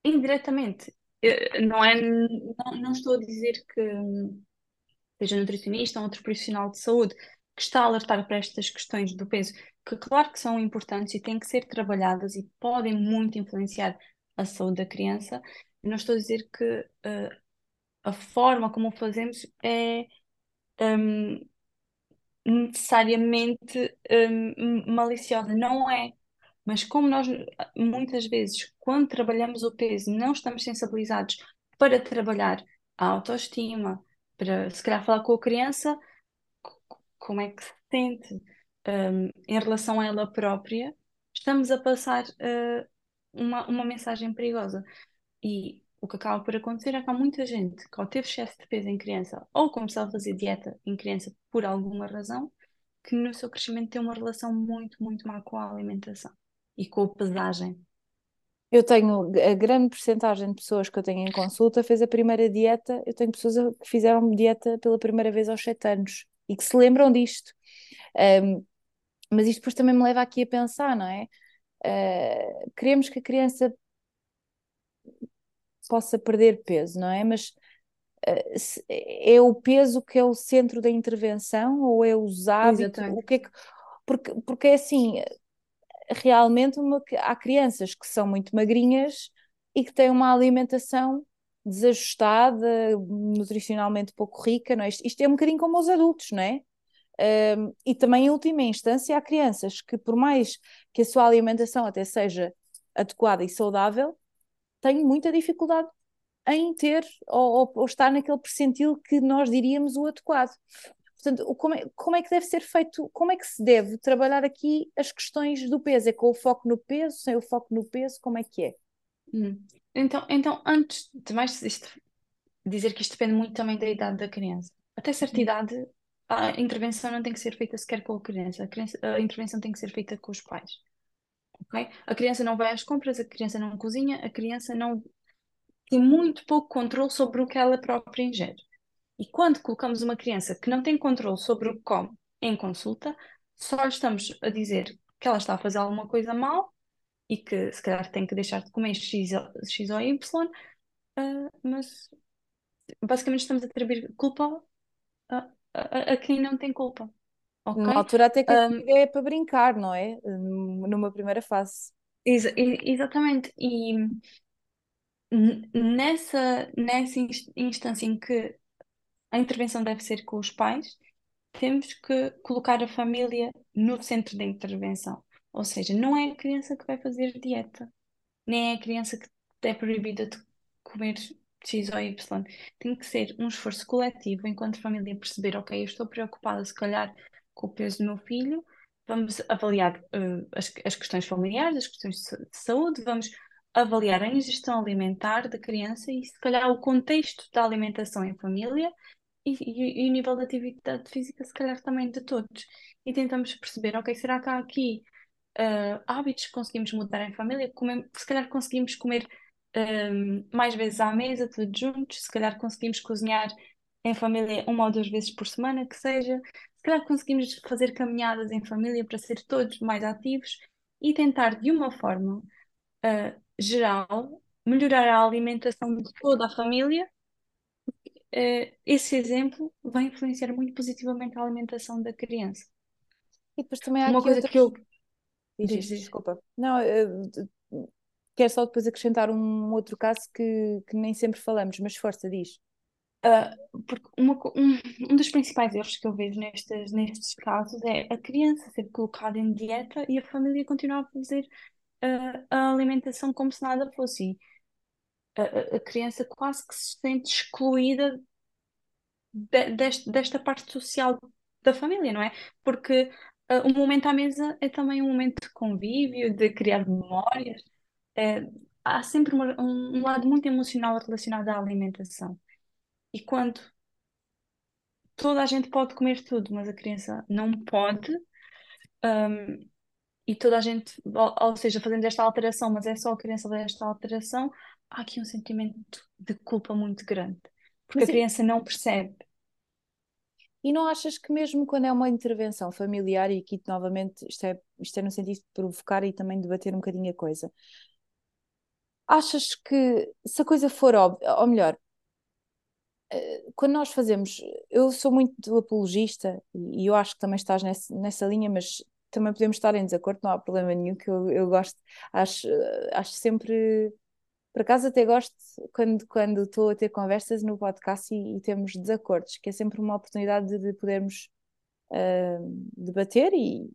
indiretamente. Eh, Não é, não, não estou a dizer que seja nutricionista ou outro profissional de saúde que está a alertar para estas questões do peso, que claro que são importantes e têm que ser trabalhadas e podem muito influenciar a saúde da criança. Não estou a dizer que eh, a forma como o fazemos é hum, necessariamente hum, maliciosa, não é. Mas como nós muitas vezes, quando trabalhamos o peso, não estamos sensibilizados para trabalhar a autoestima, para se calhar falar com a criança como é que se sente hum, em relação a ela própria, estamos a passar uh, uma, uma mensagem perigosa. E o que acaba por acontecer é que há muita gente que, ao ter excesso de peso em criança, ou começar a fazer dieta em criança por alguma razão, que no seu crescimento tem uma relação muito, muito má com a alimentação e com a pesagem. Eu tenho a grande percentagem de pessoas que eu tenho em consulta fez a primeira dieta. Eu tenho pessoas que fizeram dieta pela primeira vez aos 7 anos e que se lembram disto. Um, mas isto depois também me leva aqui a pensar, não é? Uh, queremos que a criança possa perder peso, não é? Mas uh, se- é o peso que é o centro da intervenção ou é os hábitos? O que é que... Porque, porque é assim, realmente uma, há crianças que são muito magrinhas e que têm uma alimentação desajustada, nutricionalmente pouco rica, não é? Isto, isto é um bocadinho como os adultos, não é? Um, e também, em última instância, há crianças que, por mais que a sua alimentação até seja adequada e saudável, têm muita dificuldade em ter ou, ou, estar naquele percentil que nós diríamos o adequado. Portanto, como é, como é que deve ser feito, como é que se deve trabalhar aqui as questões do peso? É com o foco no peso, sem o foco no peso, como é que é? Hum. Então, então, antes de mais isto, dizer que isto depende muito também da idade da criança. Até certa idade, a intervenção não tem que ser feita sequer com a criança. A, criança, a intervenção tem que ser feita com os pais. ok? A criança não vai às compras, a criança não cozinha, a criança não tem muito pouco controle sobre o que ela própria ingere. E quando colocamos uma criança que não tem controle sobre o que come em consulta, só estamos a dizer que ela está a fazer alguma coisa mal e que se calhar tem que deixar de comer X, X ou Y, uh, mas basicamente estamos a atribuir culpa a, a, a quem não tem culpa. Ok? Numa altura até que Um, é para brincar, não é? Numa primeira fase. exa- e- exatamente. E nessa, nessa ins- instância em que a intervenção deve ser com os pais, temos que colocar a família no centro da intervenção. Ou seja, não é a criança que vai fazer dieta, nem é a criança que é proibida de comer X ou Y. Tem que ser um esforço coletivo enquanto família perceber, ok, eu estou preocupada se calhar com o peso do meu filho, vamos avaliar uh, as, as questões familiares, as questões de sa- de saúde, vamos avaliar a ingestão alimentar da criança e se calhar o contexto da alimentação em família e, e- e o nível de atividade física, se calhar também de todos. E tentamos perceber, ok, será que há aqui uh, hábitos que conseguimos mudar em família? Comem- se calhar conseguimos comer um, mais vezes à mesa, todos juntos, se calhar conseguimos cozinhar em família uma ou duas vezes por semana, que seja, se calhar conseguimos fazer caminhadas em família para ser todos mais ativos e tentar de uma forma uh, geral melhorar a alimentação de toda a família eh, esse exemplo vai influenciar muito positivamente a alimentação da criança. E depois também há Uma coisa outras. que eu. Diz, Diz, desculpa. Não, quero só depois acrescentar um outro caso que, que nem sempre falamos, mas força, diz. Ah, porque uma um, um dos principais erros que eu vejo nestes, nestes casos é a criança ser colocada em dieta e a família continuar a fazer ah, a alimentação como se nada fosse. E a, criança quase que se sente excluída de- deste- desta parte social da família, não é? Porque uh, o momento à mesa é também um momento de convívio, de criar memórias. É, há sempre uma, um, um lado muito emocional relacionado à alimentação. E quando toda a gente pode comer tudo, mas a criança não pode, um, e toda a gente, ou, ou, seja, fazendo esta alteração, mas é só a criança fazer esta alteração, há aqui um sentimento de culpa muito grande, porque mas a criança não percebe. E não achas que mesmo quando é uma intervenção familiar, e aqui novamente isto é, isto é no sentido de provocar e também debater um bocadinho a coisa, achas que se a coisa for óbvia, ou melhor, eh, quando nós fazemos, eu sou muito apologista e eu acho que também estás nessa, linha, mas também podemos estar em desacordo, não há problema nenhum, que eu, eu gosto, acho, acho sempre, por acaso até gosto quando, quando estou a ter conversas no podcast e, e temos desacordos, que é sempre uma oportunidade de, de podermos uh, debater e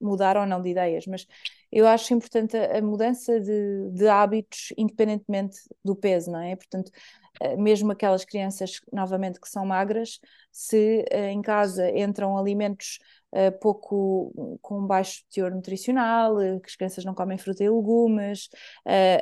mudar ou não de ideias, mas eu acho importante a, mudança de, de hábitos independentemente do peso, não é? Portanto, eh, mesmo aquelas crianças, novamente, que são magras, se uh, em casa entram alimentos uh, pouco com baixo teor nutricional, que as crianças não comem fruta e legumes,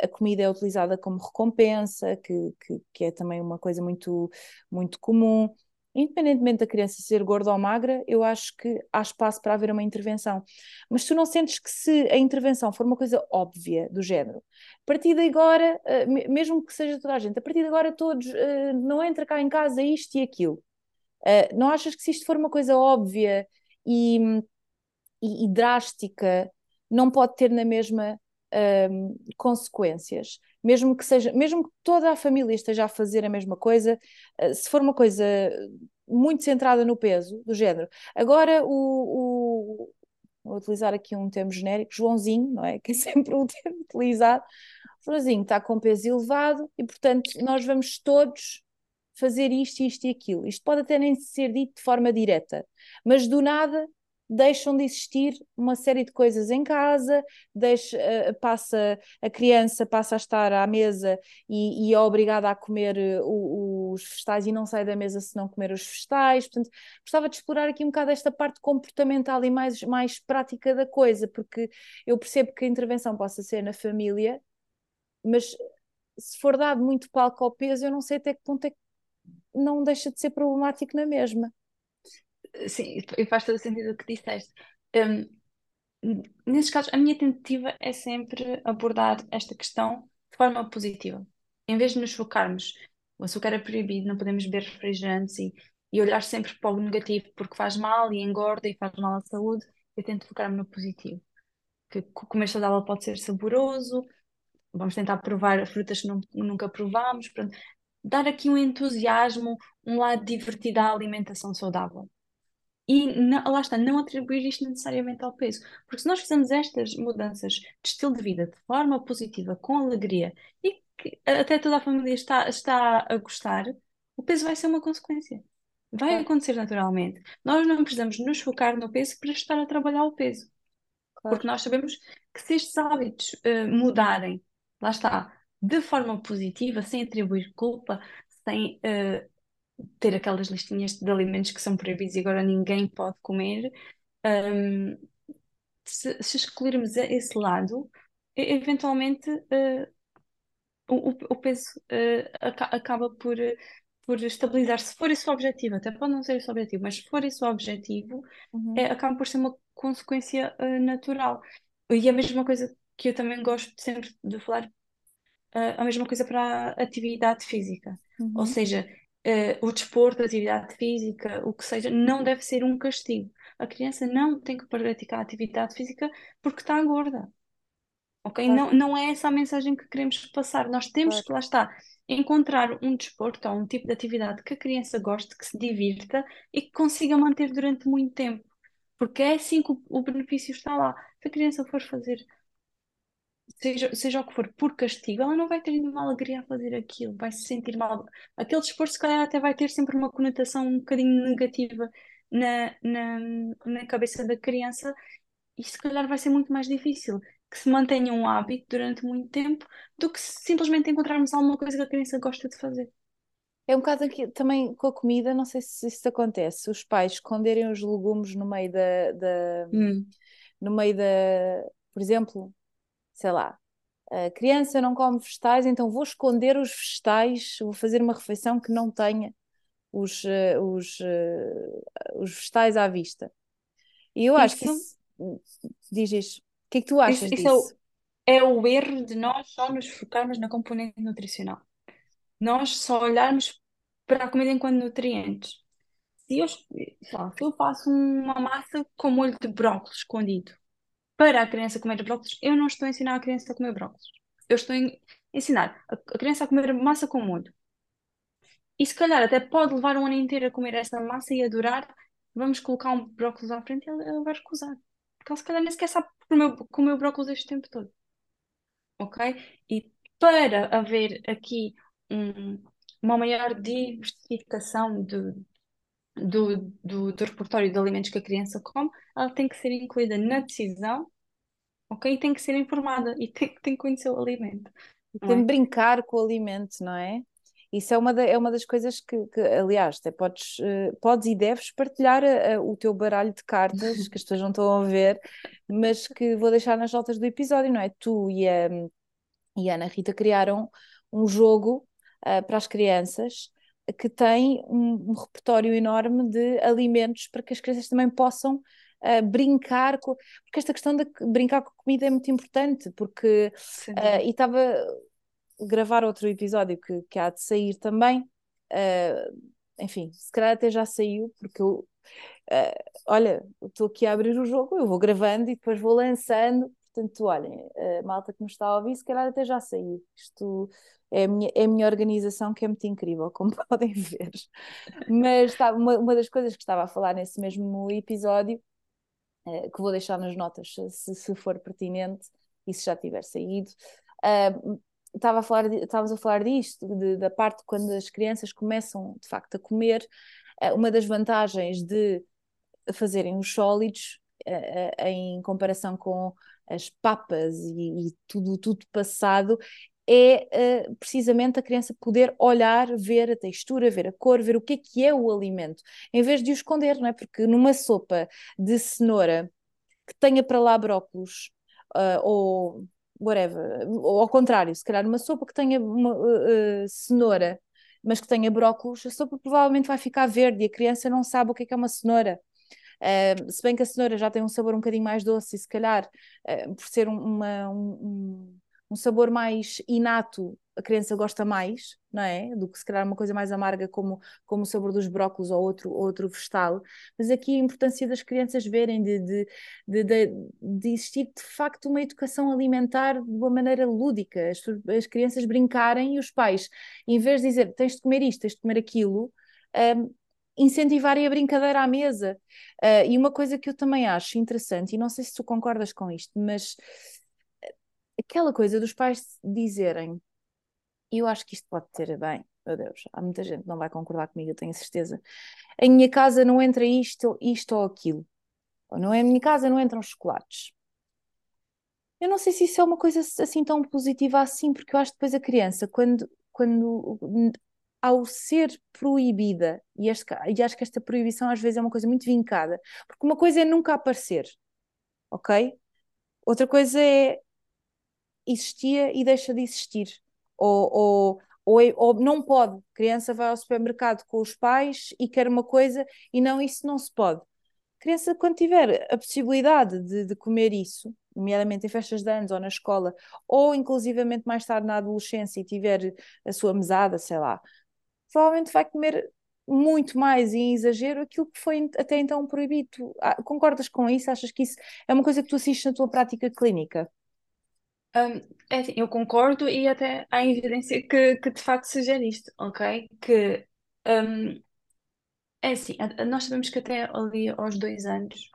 a comida é utilizada como recompensa, que, que, que é também uma coisa muito, muito comum independentemente da criança ser gorda ou magra, eu acho que há espaço para haver uma intervenção. Mas tu não sentes que se a intervenção for uma coisa óbvia do género, a partir de agora, eh, mesmo que seja toda a gente, a partir de agora todos, eh, não entra cá em casa isto e aquilo. Eh, não achas que se isto for uma coisa óbvia e, e, e drástica, não pode ter na mesma um, consequências, mesmo que seja, mesmo que toda a família esteja a fazer a mesma coisa, uh, se for uma coisa muito centrada no peso, do género. Agora o, o vou utilizar aqui um termo genérico, Joãozinho, não é? Que é sempre um termo utilizado. Joãozinho está com peso elevado e, portanto, nós vamos todos fazer isto, isto e aquilo. Isto pode até nem ser dito de forma direta, mas do nada deixam de existir uma série de coisas em casa, deixa, uh, passa, a criança passa a estar à mesa e, e é obrigada a comer uh, os vegetais e não sai da mesa se não comer os vegetais. Portanto, gostava de explorar aqui um bocado esta parte comportamental e mais, mais prática da coisa, porque eu percebo que a intervenção possa ser na família, mas se for dado muito palco ao peso, eu não sei até que ponto é que não deixa de ser problemático na mesma. Sim, e faz todo o sentido o que disseste. Um, nesses casos, a minha tentativa é sempre abordar esta questão de forma positiva. Em vez de nos focarmos, o açúcar é proibido, não podemos beber refrigerantes e, e olhar sempre para o negativo porque faz mal e engorda e faz mal à saúde, eu tento focar-me no positivo. Que comer saudável pode ser saboroso, vamos tentar provar frutas que não, nunca provámos, pronto. dar aqui um entusiasmo, um lado divertido à alimentação saudável. E não, lá está, não atribuir isto necessariamente ao peso. Porque se nós fizermos estas mudanças de estilo de vida de forma positiva, com alegria, e que até toda a família está, está a gostar, o peso vai ser uma consequência. Vai claro. acontecer naturalmente. Nós não precisamos nos focar no peso para estar a trabalhar o peso. Claro. Porque nós sabemos que se estes hábitos uh, mudarem, lá está, de forma positiva, sem atribuir culpa, sem uh, ter aquelas listinhas de alimentos que são proibidos e agora ninguém pode comer, um, se, se, escolhermos esse lado, eventualmente uh, o, o, peso uh, acaba por, por estabilizar. Se for esse o objetivo, até pode não ser esse o objetivo, mas se for esse o objetivo, uhum. é, acaba por ser uma consequência uh, natural. E a mesma coisa que eu também gosto sempre de falar, a mesma coisa para a atividade física. Uhum. Ou seja, uh, o desporto, a atividade física, o que seja, não deve ser um castigo. A criança não tem que praticar atividade física porque está gorda. Ok? Claro. Não, não é essa a mensagem que queremos passar. Nós temos claro. que, lá está, encontrar um desporto ou um tipo de atividade que a criança goste, que se divirta e que consiga manter durante muito tempo. Porque é assim que o, o benefício está lá. Se a criança for fazer seja, seja o que for, por castigo, ela não vai ter nenhuma alegria a fazer aquilo, vai se sentir mal. Aquele esforço, se calhar, até vai ter sempre uma conotação um bocadinho negativa na, na, na cabeça da criança e se calhar vai ser muito mais difícil que se mantenha um hábito durante muito tempo do que simplesmente encontrarmos alguma coisa que a criança gosta de fazer. É um bocado aqui, também com a comida, não sei se isso acontece, os pais esconderem os legumes no meio da, da Hum. no meio da, por exemplo, sei lá, a criança não come vegetais, então vou esconder os vegetais, vou fazer uma refeição que não tenha os, eh, os, eh, os vegetais à vista. E eu acho que Isso, diz. O que é que tu achas isso é o, disso? é o erro de nós só nos focarmos na componente nutricional. Nós só olharmos para a comida enquanto nutrientes. Se eu, se eu faço uma massa com molho de brócolis escondido para a criança comer brócolis, eu não estou a ensinar a criança a comer brócolis. Eu estou a ensinar a criança a comer massa com molho. E se calhar até pode levar um ano inteiro a comer essa massa e adorar. Vamos colocar um brócolis à frente e ele, vai recusar. Porque ele se calhar nem sequer sabe comer, comer brócolis este tempo todo. Ok? E para haver aqui um- uma maior diversificação do, do, do, do repertório de alimentos que a criança come, ela tem que ser incluída na decisão, ok? E tem que ser informada e tem, tem que conhecer o alimento, Tem de é? brincar com o alimento, não é? Isso é uma, da- é uma das coisas que, que, aliás, até podes, eh, podes e deves partilhar a- a- o teu baralho de cartas, que as pessoas não estão a ver, mas que vou deixar nas notas do episódio, não é? Tu e a, e a Ana Rita criaram um jogo ah, para as crianças que tem um, um repertório enorme de alimentos para que as crianças também possam ah, brincar com. Porque esta questão de brincar com a comida é muito importante, porque. Dúvida. e estava a gravar outro episódio que, que há de sair também. ah, enfim, se calhar até já saiu, porque eu. olha, estou aqui a abrir o jogo, eu vou gravando e depois vou lançando. Portanto, olhem, a malta que nos está a ouvir, se calhar até já saiu. Isto é a minha, é a minha organização que é muito incrível, como podem ver. Mas tá, uma, uma das coisas que estava a falar nesse mesmo episódio, eh, que vou deixar nas notas se, se for pertinente e se já tiver saído, ah, estava a falar, estávamos a falar disto, de- da parte quando as crianças começam de facto a comer, ah, uma das vantagens de fazerem os sólidos eh, eh, em comparação com as papas e, e tudo, tudo passado, é eh, precisamente a criança poder olhar, ver a textura, ver a cor, ver o que é que é o alimento, em vez de o esconder, não é? Porque numa sopa de cenoura que tenha para lá brócolos, ah, ou whatever, ou ao contrário, se calhar numa sopa que tenha uma, ah, cenoura, mas que tenha brócolos, a sopa provavelmente vai ficar verde e a criança não sabe o que é que é uma cenoura. Uh, se bem que a cenoura já tem um sabor um bocadinho mais doce, e se calhar, uh, por ser um, uma, um, um sabor mais inato, a criança gosta mais, não é? Do que se calhar uma coisa mais amarga, como, como o sabor dos brócolos ou outro, outro vegetal. Mas aqui a importância das crianças verem, de, de, de, de, de existir de facto uma educação alimentar de uma maneira lúdica, as, as crianças brincarem e os pais, em vez de dizer tens de comer isto, tens de comer aquilo. Um, incentivarem a brincadeira à mesa. Uh, e uma coisa que eu também acho interessante, e não sei se tu concordas com isto, mas aquela coisa dos pais dizerem, eu acho que isto pode ter bem, meu Deus, há muita gente que não vai concordar comigo, eu tenho certeza. Em minha casa não entra isto, isto ou aquilo. Ou não é em minha casa não entram chocolates. Eu não sei se isso é uma coisa assim tão positiva assim, porque eu acho que depois a criança, quando, quando ao ser proibida, e, e acho que esta proibição às vezes é uma coisa muito vincada, porque uma coisa é nunca aparecer, ok? Outra coisa é existia e deixa de existir, ou, ou, ou, é, ou não pode. A criança vai ao supermercado com os pais e quer uma coisa e não, isso não se pode. A criança, quando tiver a possibilidade de, de comer isso, nomeadamente em festas de anos ou na escola, ou inclusivamente mais tarde na adolescência e tiver a sua mesada, sei lá, provavelmente vai comer muito mais em exagero aquilo que foi até então proibido. Ah, concordas com isso? Achas que isso é uma coisa que tu assistes na tua prática clínica? Um, é assim, eu concordo e até há evidência que, que de facto sugere isto, ok? Que um, é assim, nós sabemos que até ali aos dois anos,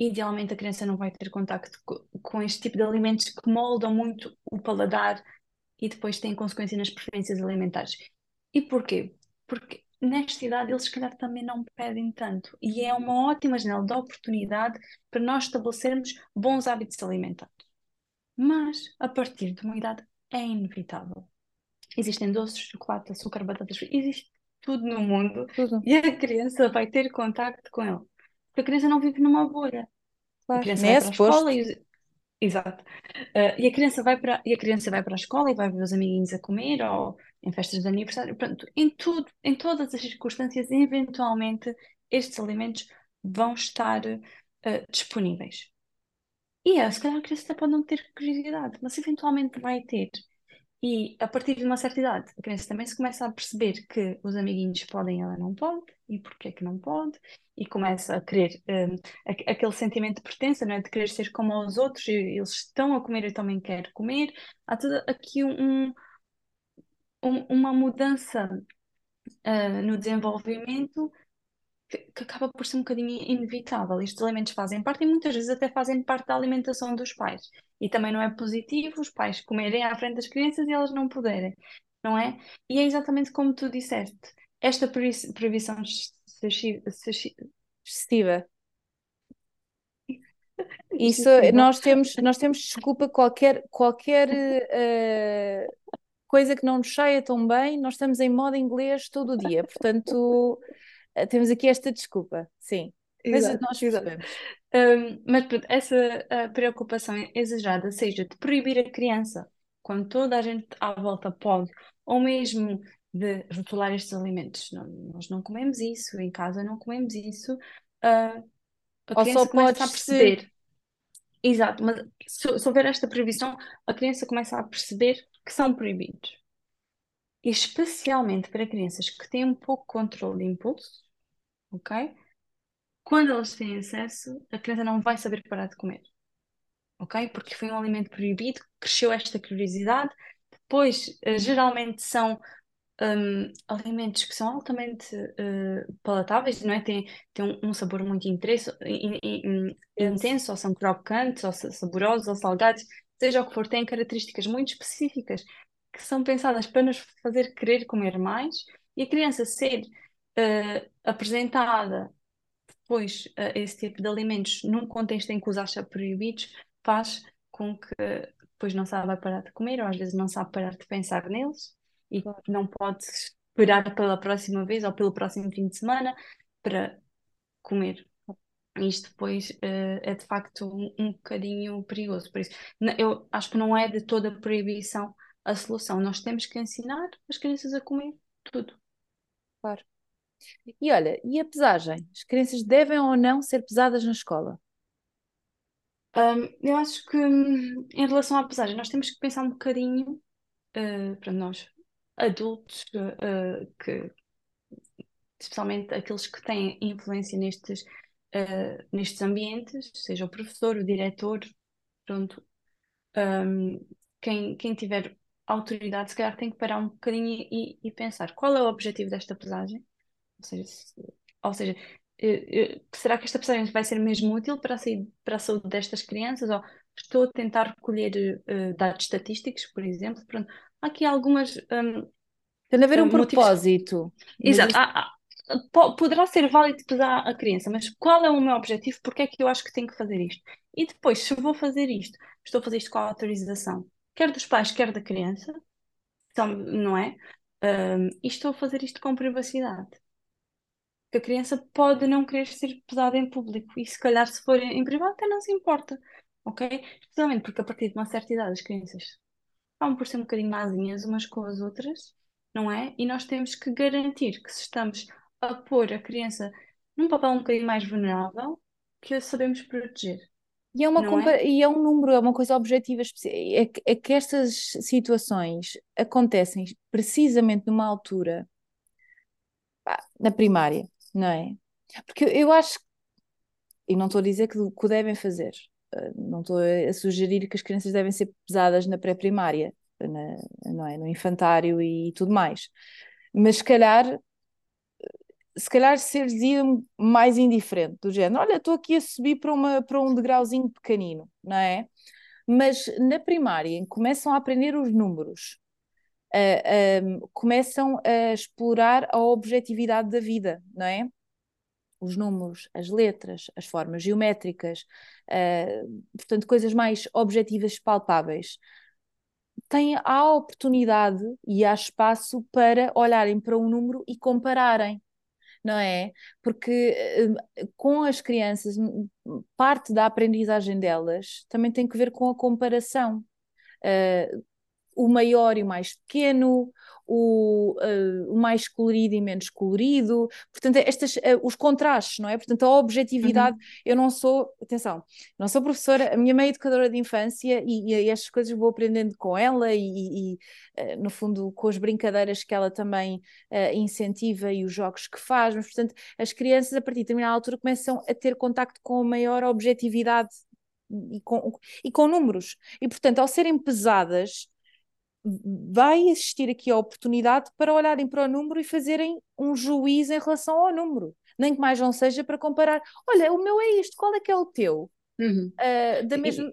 idealmente a criança não vai ter contacto co- com, este tipo de alimentos que moldam muito o paladar e depois têm consequência nas preferências alimentares. E porquê? Porque nesta idade eles se calhar também não pedem tanto e é uma ótima janela de oportunidade para nós estabelecermos bons hábitos alimentares. Mas a partir de uma idade é inevitável. existem doces, chocolate, açúcar, batatas fritas, existe tudo no mundo Tudo. e a criança vai ter contacto com ele. Porque a criança não vive numa bolha. A Claro. criança Nem vai é para a escola e Exato. Uh, e a criança vai para, e a criança vai para a escola e vai ver os amiguinhos a comer ou em festas de aniversário. Pronto, em tudo, em todas as circunstâncias, eventualmente estes alimentos vão estar uh, disponíveis. E é, se calhar a criança pode não ter curiosidade, mas eventualmente vai ter. E a partir de uma certa idade, a criança também se começa a perceber que os amiguinhos podem e ela não pode, e porquê que não pode, e começa a querer um, a- aquele sentimento de pertença, não é? De querer ser como aos outros, e eles estão a comer, eu também quero comer. Há aqui um, um- uma mudança uh, no desenvolvimento que, que acaba por ser um bocadinho inevitável. Estes alimentos fazem parte e muitas vezes até fazem parte da alimentação dos pais. E também não é positivo os pais comerem à frente das crianças e elas não poderem, não é? E é exatamente como tu disseste. Esta proibi- proibição excessi- excessi- Excessiva. Isso, nós temos, nós temos desculpa qualquer, qualquer eh, coisa que não nos saia tão bem, nós estamos em modo inglês todo o dia, portanto, eh, temos aqui esta desculpa, sim. Mas Exato, nós exato. percebemos. Um, mas pronto, essa preocupação exagerada, seja de proibir a criança, quando toda a gente à volta pode, ou mesmo de rotular estes alimentos. Não, nós não comemos isso, em casa não comemos isso. ah, a Ou criança só começa a perceber. Exato, mas se, se houver esta proibição, a criança começa a perceber que são proibidos. Especialmente para crianças que têm um pouco controle de impulso, ok? Quando elas têm acesso, a criança não vai saber parar de comer, ok? Porque foi um alimento proibido, cresceu esta curiosidade. Depois, eh, geralmente são hum, alimentos que são altamente eh, palatáveis, não é? Tem, tem um, um sabor muito intenso, in- in- in- Intenso. ou são crocantes, ou sa- saborosos, ou salgados, seja o que for, têm características muito específicas que são pensadas para nos fazer querer comer mais e a criança ser eh, apresentada depois uh, esse tipo de alimentos num contexto em que os acha proibidos faz com que depois não saiba parar de comer ou às vezes não sabe parar de pensar neles e não pode esperar pela próxima vez ou pelo próximo fim de semana para comer. Isto depois uh, é de facto um, um bocadinho perigoso. Por isso, eu acho que não é de toda a proibição a solução. Nós temos que ensinar as crianças a comer tudo. Claro. E olha, e a pesagem? As crianças devem ou não ser pesadas na escola? Um, eu acho que hum, em relação à pesagem, nós temos que pensar um bocadinho uh, para nós, adultos, uh, uh, que, especialmente aqueles que têm influência nestes, uh, nestes ambientes, seja o professor, o diretor, pronto, um, quem, quem tiver autoridade, se calhar tem que parar um bocadinho e, e pensar qual é o objetivo desta pesagem, ou seja, se- ou seja, eh, eh, será que esta pesagem vai ser mesmo útil para a, saúde- para a saúde destas crianças? Ou estou a tentar recolher dados estatísticos, por exemplo? Pronto, há aqui algumas. hum, Tem de haver um propósito. Exato, há- há- po- poderá ser válido pesar a criança, mas qual é o meu objetivo? Porque é que eu acho que tenho que fazer isto? E depois, se vou fazer isto, estou a fazer isto com a autorização, quer dos pais, quer da criança, então, não é? Hum, e estou a fazer isto com privacidade. que a criança pode não querer ser pesada em público e se calhar se for em privado até não se importa, ok? Especialmente porque a partir de uma certa idade as crianças acabam por ser um bocadinho mazinhas umas com as outras, não é? E nós temos que garantir que se estamos a pôr a criança num papel um bocadinho mais vulnerável, que a sabemos proteger. E é uma compa- e é um número, é uma coisa objetiva. É que, é que estas situações acontecem precisamente numa altura, pá, na primária, não é? Porque eu, acho, e não estou a dizer que, o- devem fazer, não estou a, sugerir que as crianças devem ser pesadas na pré-primária, não é? No infantário e tudo mais. Mas se calhar se calhar ser-lhes mais indiferente, do género, olha, estou aqui a subir para, uma, para um degrauzinho pequenino, não é? Mas na primária, começam a aprender os números, ah, ah, começam a explorar a objetividade da vida, não é? Os números, as letras, as formas geométricas, ah, portanto, coisas mais objetivas, palpáveis. têm a oportunidade e há espaço para olharem para um número e compararem não é? Porque uh, com as crianças, parte da aprendizagem delas também tem que ver com a comparação. Uh, o maior e o mais pequeno, o, uh, o mais colorido e menos colorido, portanto, estas, uh, os contrastes, não é? Portanto, a objetividade, uhum. eu não sou, atenção, não sou professora, a minha mãe é educadora de infância e, e estas coisas vou aprendendo com ela e, e uh, no fundo, com as brincadeiras que ela também incentiva e os jogos que faz, mas, portanto, as crianças, a partir de determinada altura, começam a ter contacto com a maior objetividade e com, e com números. E, portanto, ao serem pesadas, vai existir aqui a oportunidade para olharem para o número e fazerem um juízo em relação ao número. Nem que mais não seja para comparar. Olha, o meu é isto, qual é que é o teu? Uhum. Uh, da mesma.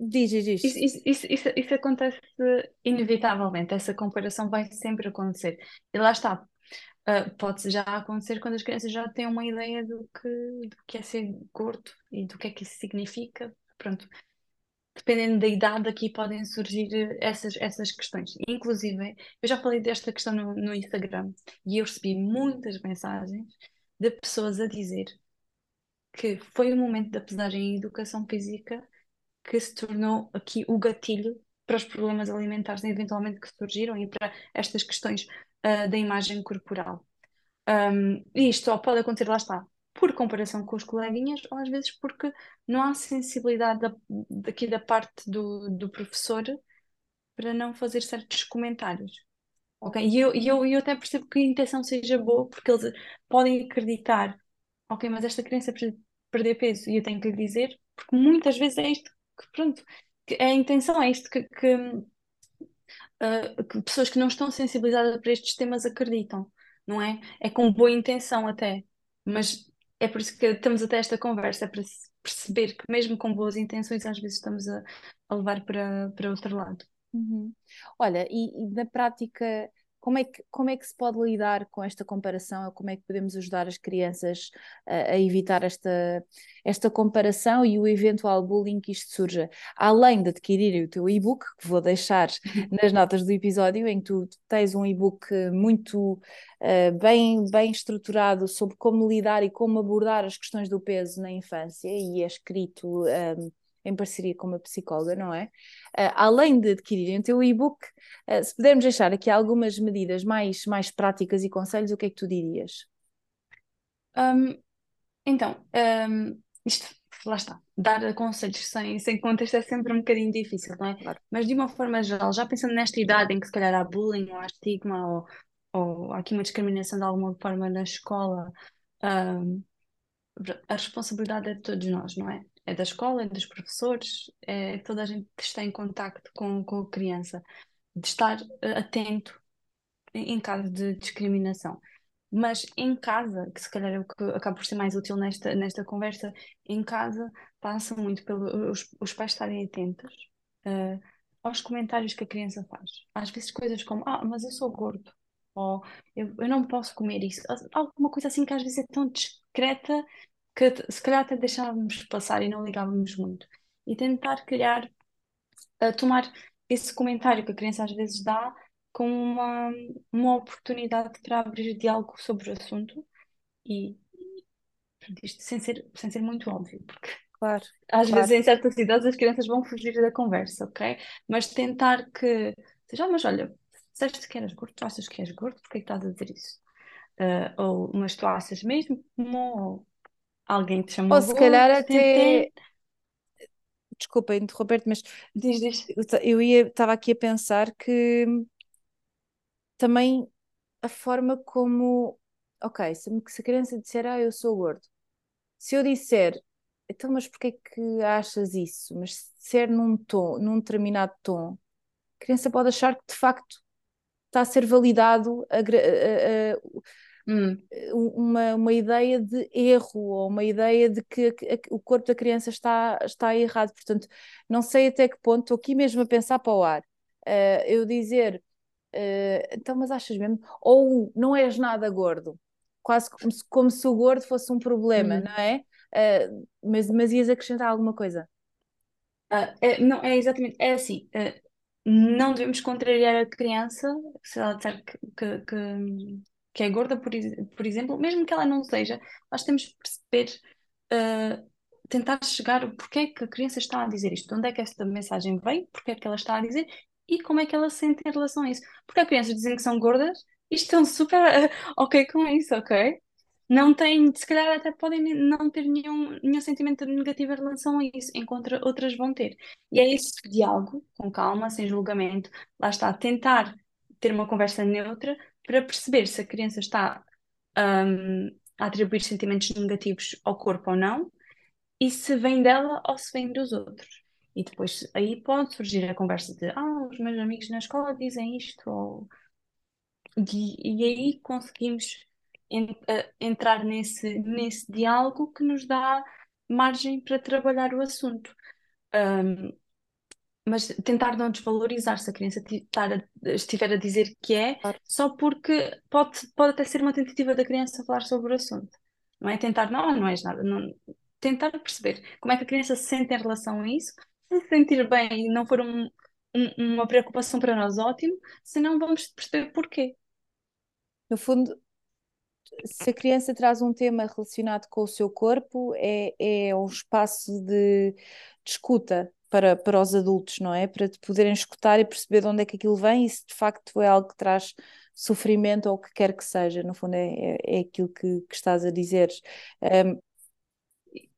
Diz, diz. Isso, isso, isso, isso, isso acontece inevitavelmente, essa comparação vai sempre acontecer. E lá está, Uh, pode já acontecer quando as crianças já têm uma ideia do que, do que é ser gordo e do que é que isso significa. Pronto, dependendo da idade, aqui podem surgir eh, essas, essas questões. Inclusive, eu já falei desta questão no, no Instagram e eu recebi muitas mensagens de pessoas a dizer que foi o momento da pesagem em educação física que se tornou aqui o gatilho para os problemas alimentares eventualmente que surgiram e para estas questões uh, da imagem corporal. Um, e isto só pode acontecer, lá está, por comparação com os coleguinhas, ou às vezes porque não há sensibilidade da, daqui da parte do, do professor para não fazer certos comentários. Ok? E eu, eu, eu até percebo que a intenção seja boa, porque eles podem acreditar, ok, mas esta criança precisa perder peso, e eu tenho que lhe dizer, porque muitas vezes é isto que, pronto, que a intenção é isto que, que, uh, que pessoas que não estão sensibilizadas para estes temas acreditam, não é? É com boa intenção até, mas é por isso que estamos até esta conversa, para perceber que mesmo com boas intenções às vezes estamos a, a levar para, para outro lado. Uhum. Olha, e, e, na prática, como é, que, como é que se pode lidar com esta comparação? Ou como é que podemos ajudar as crianças a, a evitar esta, esta comparação e o eventual bullying que isto surja? Além de adquirirem o teu e-book, que vou deixar nas notas do episódio, em que tu tens um e-book muito uh, bem, bem estruturado sobre como lidar e como abordar as questões do peso na infância, e é escrito. Um, ehm, em parceria com uma psicóloga, não é? Uh, além de adquirirem o teu e-book, uh, se pudermos deixar aqui algumas medidas mais, mais práticas e conselhos, o que é que tu dirias? Um, então, um, isto, lá está, dar conselhos sem, sem contexto é sempre um bocadinho difícil, não é? Claro. Mas de uma forma geral, já pensando nesta idade em que se calhar há bullying ou há estigma ou, ou há aqui uma discriminação de alguma forma na escola, um, a responsabilidade é de todos nós, não é? É da escola, é dos professores, é toda a gente que está em contacto com, com a criança, de estar eh, atento em caso de discriminação. Mas em casa, que se calhar é o que acaba por ser mais útil nesta, nesta conversa, em casa passa muito pelos os pais estarem atentos uh, aos comentários que a criança faz. Às vezes coisas como, ah, mas eu sou gordo, ou eu, eu não posso comer isso. Alguma coisa assim que às vezes é tão discreta que se calhar até deixávamos passar e não ligávamos muito. E tentar criar, uh, tomar esse comentário que a criança às vezes dá como uma, uma oportunidade para abrir diálogo sobre o assunto e isto sem ser, sem ser muito óbvio, porque claro, às claro. vezes em certas idades as crianças vão fugir da conversa, ok? Mas tentar que seja, ah, mas olha, disseste que eras gordo, tu achas que és gordo, porque é que estás a dizer isso? Uh, ou mas tu achas mesmo, ou alguém te chamou Ou se calhar até. Desculpa interromper-te, mas diz, diz. eu ia, estava aqui a pensar que também a forma como. Ok, se, se a criança disser, ah, eu sou gordo. Se eu disser, então, mas porquê que achas isso? Mas se disser num tom, num determinado tom, a criança pode achar que de facto está a ser validado a, a, a, hum. uma, uma ideia de erro ou uma ideia de que o corpo da criança está, está errado. Portanto, não sei até que ponto, estou aqui mesmo a pensar para o ar, uh, eu dizer, uh, então, mas achas mesmo? Ou não és nada gordo, quase como se, como se o gordo fosse um problema, hum. não é? Uh, mas, mas ias acrescentar alguma coisa? É, não, é exatamente, é assim não devemos contrariar a criança se ela disser que, que, que, que é gorda, por, por exemplo, mesmo que ela não seja, nós temos que perceber, uh, tentar chegar o porquê que a criança está a dizer isto, onde é que esta mensagem vem, porquê é que ela está a dizer e como é que ela se sente em relação a isso. Porque as crianças dizem que são gordas e estão super uh, ok com isso, ok? não têm, se calhar até podem não ter nenhum, nenhum sentimento negativo em relação a isso, enquanto outras vão ter. E é esse diálogo, com calma, sem julgamento, lá está, tentar ter uma conversa neutra para perceber se a criança está um, a atribuir sentimentos negativos ao corpo ou não, e se vem dela ou se vem dos outros. E depois aí pode surgir a conversa de ah, os meus amigos na escola dizem isto, ou... e, e aí conseguimos entrar nesse, nesse diálogo que nos dá margem para trabalhar o assunto. Um, mas tentar não desvalorizar se a criança a, estiver a dizer que é, claro. só porque pode, pode até ser uma tentativa da criança falar sobre o assunto. Não é tentar, não, não és nada. Não, tentar perceber como é que a criança se sente em relação a isso. Se se sentir bem e não for um, um, uma preocupação para nós, ótimo. Se não, vamos perceber porquê. No fundo, se a criança traz um tema relacionado com o seu corpo, é, é um espaço de, de escuta para, para os adultos, não é? Para poderem escutar e perceber de onde é que aquilo vem e se de facto é algo que traz sofrimento ou o que quer que seja. No fundo, é, é, é aquilo que, que, estás a dizer. Um...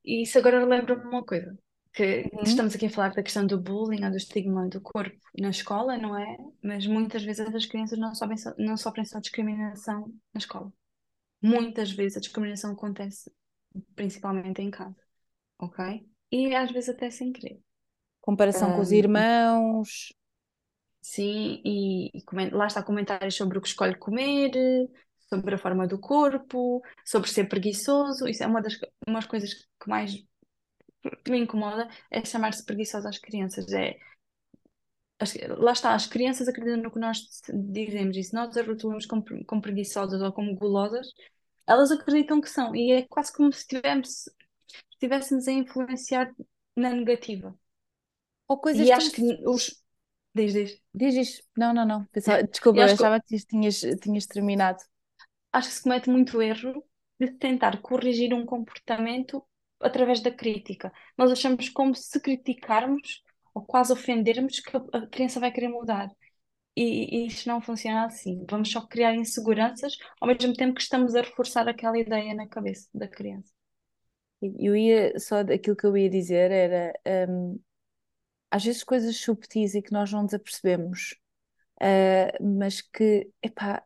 E isso agora lembra-me uma coisa. Que uhum. estamos aqui a falar da questão do bullying ou do estigma do corpo na escola, não é? Mas muitas vezes as crianças não, sobem, não sofrem só discriminação na escola muitas vezes a discriminação acontece principalmente em casa, ok? E às vezes até sem querer. Comparação um, com os irmãos. Sim, e, e lá está comentários sobre o que escolhe comer, sobre a forma do corpo, sobre ser preguiçoso. Isso é uma das umas coisas que mais me incomoda, é chamar-se preguiçoso às crianças. É, as, lá está, as crianças acreditam no que nós dizemos e se nós as rotulamos como, como preguiçosas ou como gulosas, elas acreditam que são e é quase como se estivéssemos a influenciar na negativa. Ou coisas e acho que os. Diz, diz. Diz, diz. Não, não, não. Pensava, desculpa, eu achava que, que tinhas, tinhas terminado. Acho que se comete muito erro de tentar corrigir um comportamento através da crítica. Nós achamos como se criticarmos ou quase ofendermos que a criança vai querer mudar. E, e isto não funciona assim. Vamos só criar inseguranças ao mesmo tempo que estamos a reforçar aquela ideia na cabeça da criança. Eu ia, só aquilo que eu ia dizer era, um, às vezes coisas subtis e que nós não desapercebemos, uh, mas que, epá,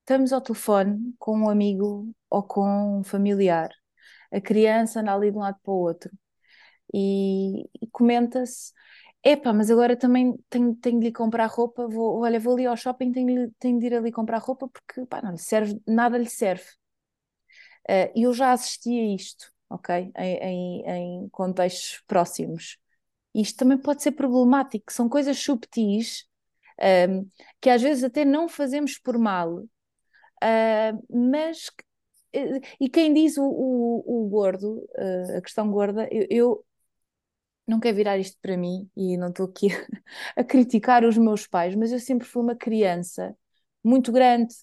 estamos ao telefone com um amigo ou com um familiar, a criança anda ali de um lado para o outro, e, e comenta-se epá, mas agora também tenho, tenho de lhe comprar roupa, vou, olha, vou ali ao shopping, tenho, tenho de ir ali comprar roupa porque pá, não lhe serve, nada lhe serve. Uh, eu já assisti a isto, ok? Em, em, em, contextos próximos. Isto também pode ser problemático, são coisas subtis um, que às vezes até não fazemos por mal, uh, mas eh, e quem diz o, o, o gordo, uh, a questão gorda, eu, eu não quero virar isto para mim e não estou aqui a criticar os meus pais, mas eu sempre fui uma criança muito grande.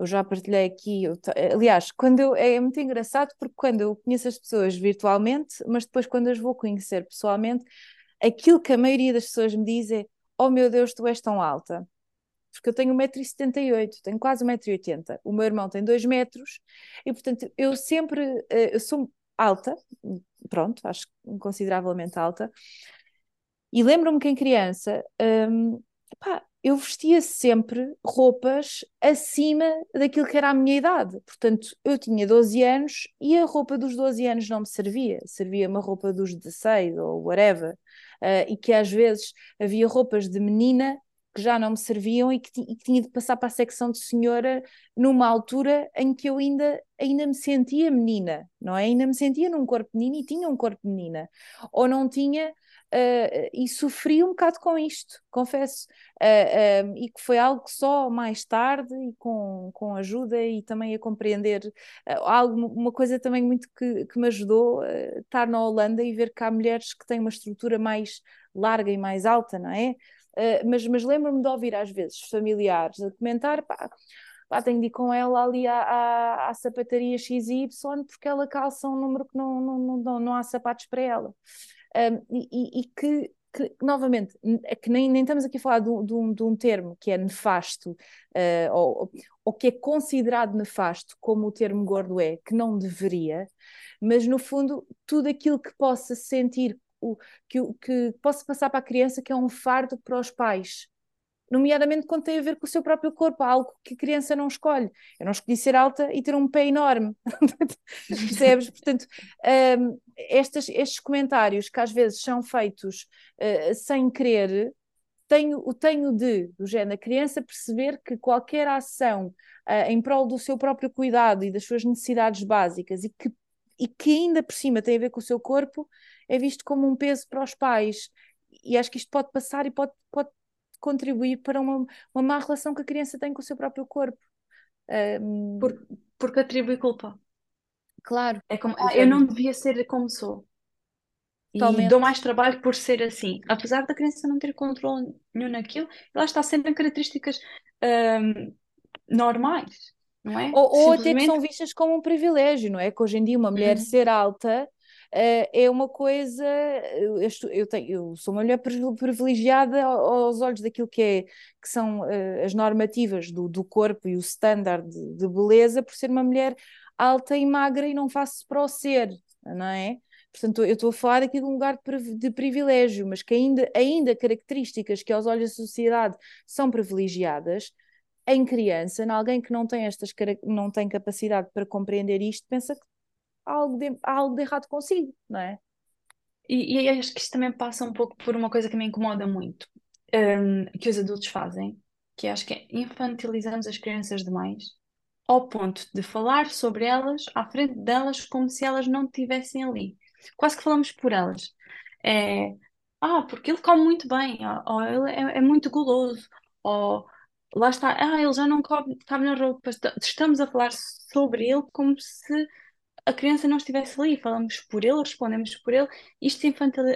Eu já partilhei aqui, aliás, quando eu, é muito engraçado porque quando eu conheço as pessoas virtualmente, mas depois quando as vou conhecer pessoalmente, aquilo que a maioria das pessoas me diz é: Oh meu Deus, tu és tão alta. Porque eu tenho 1,78m, tenho quase 1,80m. O meu irmão tem 2 metros e, portanto, eu sempre eh, eu sou alta, pronto, acho consideravelmente alta. E lembro-me que em criança, hum, pá, eu vestia sempre roupas acima daquilo que era a minha idade. Portanto, eu tinha 12 anos e a roupa dos 12 anos não me servia. Servia uma roupa dos 16 ou whatever. Uh, e que às vezes havia roupas de menina que já não me serviam e que, e que, tinha de passar para a secção de senhora numa altura em que eu ainda, ainda me sentia menina, não é? Ainda me sentia num corpo menino e tinha um corpo menina. Ou não tinha, uh, e sofri um bocado com isto, confesso. Uh, uh, e que foi algo que só mais tarde e com, com ajuda e também a compreender algo, uma coisa também muito que, que me ajudou estar na Holanda e ver que há mulheres que têm uma estrutura mais larga e mais alta, não é? uh, mas, mas lembro-me de ouvir às vezes familiares a comentar, pá, pá, tenho de ir com ela ali à, à, à sapataria XY porque ela calça um número que não, não, não, não há sapatos para ela. Um, e, e, que que, novamente, é que nem, nem estamos aqui a falar de, de, um, de um termo que é nefasto uh, ou, ou que é considerado nefasto, como o termo gordo é, que não deveria, mas no fundo, tudo aquilo que possa sentir, o, que, que possa passar para a criança que é um fardo para os pais nomeadamente quando tem a ver com o seu próprio corpo, algo que a criança não escolhe. Eu não escolhi ser alta e ter um pé enorme, percebes? Portanto, um, estes, estes comentários que às vezes são feitos uh, sem querer, tenho, o tenho de, do género, a criança perceber que qualquer ação uh, em prol do seu próprio cuidado e das suas necessidades básicas e que, e que ainda por cima tem a ver com o seu corpo, é visto como um peso para os pais. E acho que isto pode passar e pode, pode contribuir para uma, uma má relação que a criança tem com o seu próprio corpo. Por, porque atribui culpa. Claro. É como, ah, eu não devia ser como sou. Totalmente. E dou mais trabalho por ser assim. Apesar da criança não ter controle nenhum naquilo, ela está sempre em características um, normais, não é? Ou, ou até que são vistas como um privilégio, não é? Que hoje em dia uma mulher uhum. ser alta uh, é uma coisa. Eu, eu, tenho, eu, sou uma mulher privilegiada aos olhos daquilo que, é, que são uh, as normativas do, do corpo e o standard de, de, beleza, por ser uma mulher alta e magra e não faço para o ser, não é? Portanto, eu estou a falar aqui de um lugar de, privilégio, mas que ainda, ainda características que aos olhos da sociedade são privilegiadas, em criança, em alguém que não tem estas não tem capacidade para compreender isto, pensa que há algo de, há algo de errado consigo, não é? E, e acho que isto também passa um pouco por uma coisa que me incomoda muito, um, que os adultos fazem, que acho que é infantilizamos as crianças demais, ao ponto de falar sobre elas à frente delas como se elas não estivessem ali. Quase que falamos por elas. É, ah, porque ele come muito bem, ou, ele é, é muito guloso, ou lá está, ah, ele já não cabe, cabe na roupa. Estamos a falar sobre ele como se a criança não estivesse ali, falamos por ele, respondemos por ele, isto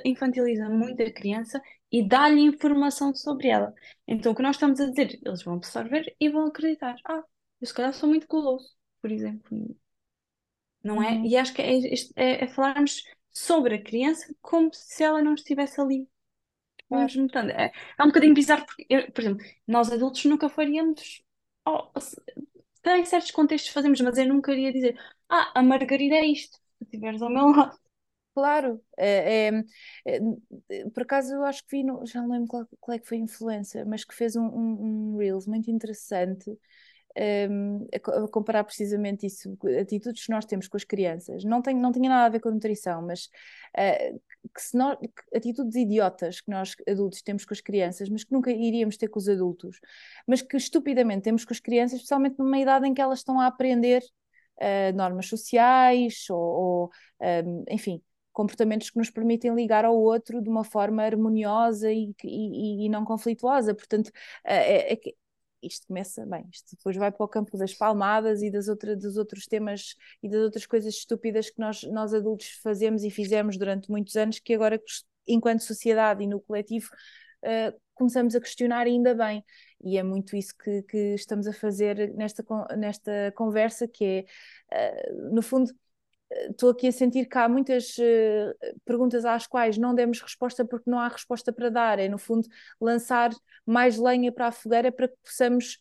infantiliza muito a criança e dá-lhe informação sobre ela. Então o que nós estamos a dizer, eles vão absorver e vão acreditar. Ah, eu se calhar sou muito guloso, por exemplo. Não é? Uhum. E acho que é, é, é, falarmos sobre a criança como se ela não estivesse ali. Vamos notando. É, é um bocadinho bizarro, porque, eu, por exemplo, nós adultos nunca faríamos. Oh, em certos contextos fazemos, mas eu nunca iria dizer ah, a Margarida é isto, se estiveres ao meu lado. Claro, é, é, é, por acaso eu acho que vi, no, já não lembro qual, qual, é que foi a influência, mas que fez um, um, um Reels muito interessante um, a, comparar precisamente isso, atitudes que nós temos com as crianças. Não, tem, não tinha nada a ver com a nutrição, mas uh, que se nós, que atitudes idiotas que nós adultos temos com as crianças, mas que nunca iríamos ter com os adultos, mas que estupidamente temos com as crianças, especialmente numa idade em que elas estão a aprender uh, normas sociais ou, ou um, enfim, comportamentos que nos permitem ligar ao outro de uma forma harmoniosa e, e, e não conflituosa. Portanto, uh, é, é, isto começa bem, isto depois vai para o campo das palmadas e das outra, dos outros temas e das outras coisas estúpidas que nós, nós adultos fazemos e fizemos durante muitos anos, que agora, enquanto sociedade e no coletivo, uh, começamos a questionar ainda bem. E é muito isso que, que estamos a fazer nesta, nesta conversa, que é, uh, no fundo, estou aqui a sentir que há muitas uh, perguntas às quais não demos resposta porque não há resposta para dar. É, no fundo, lançar mais lenha para a fogueira para que possamos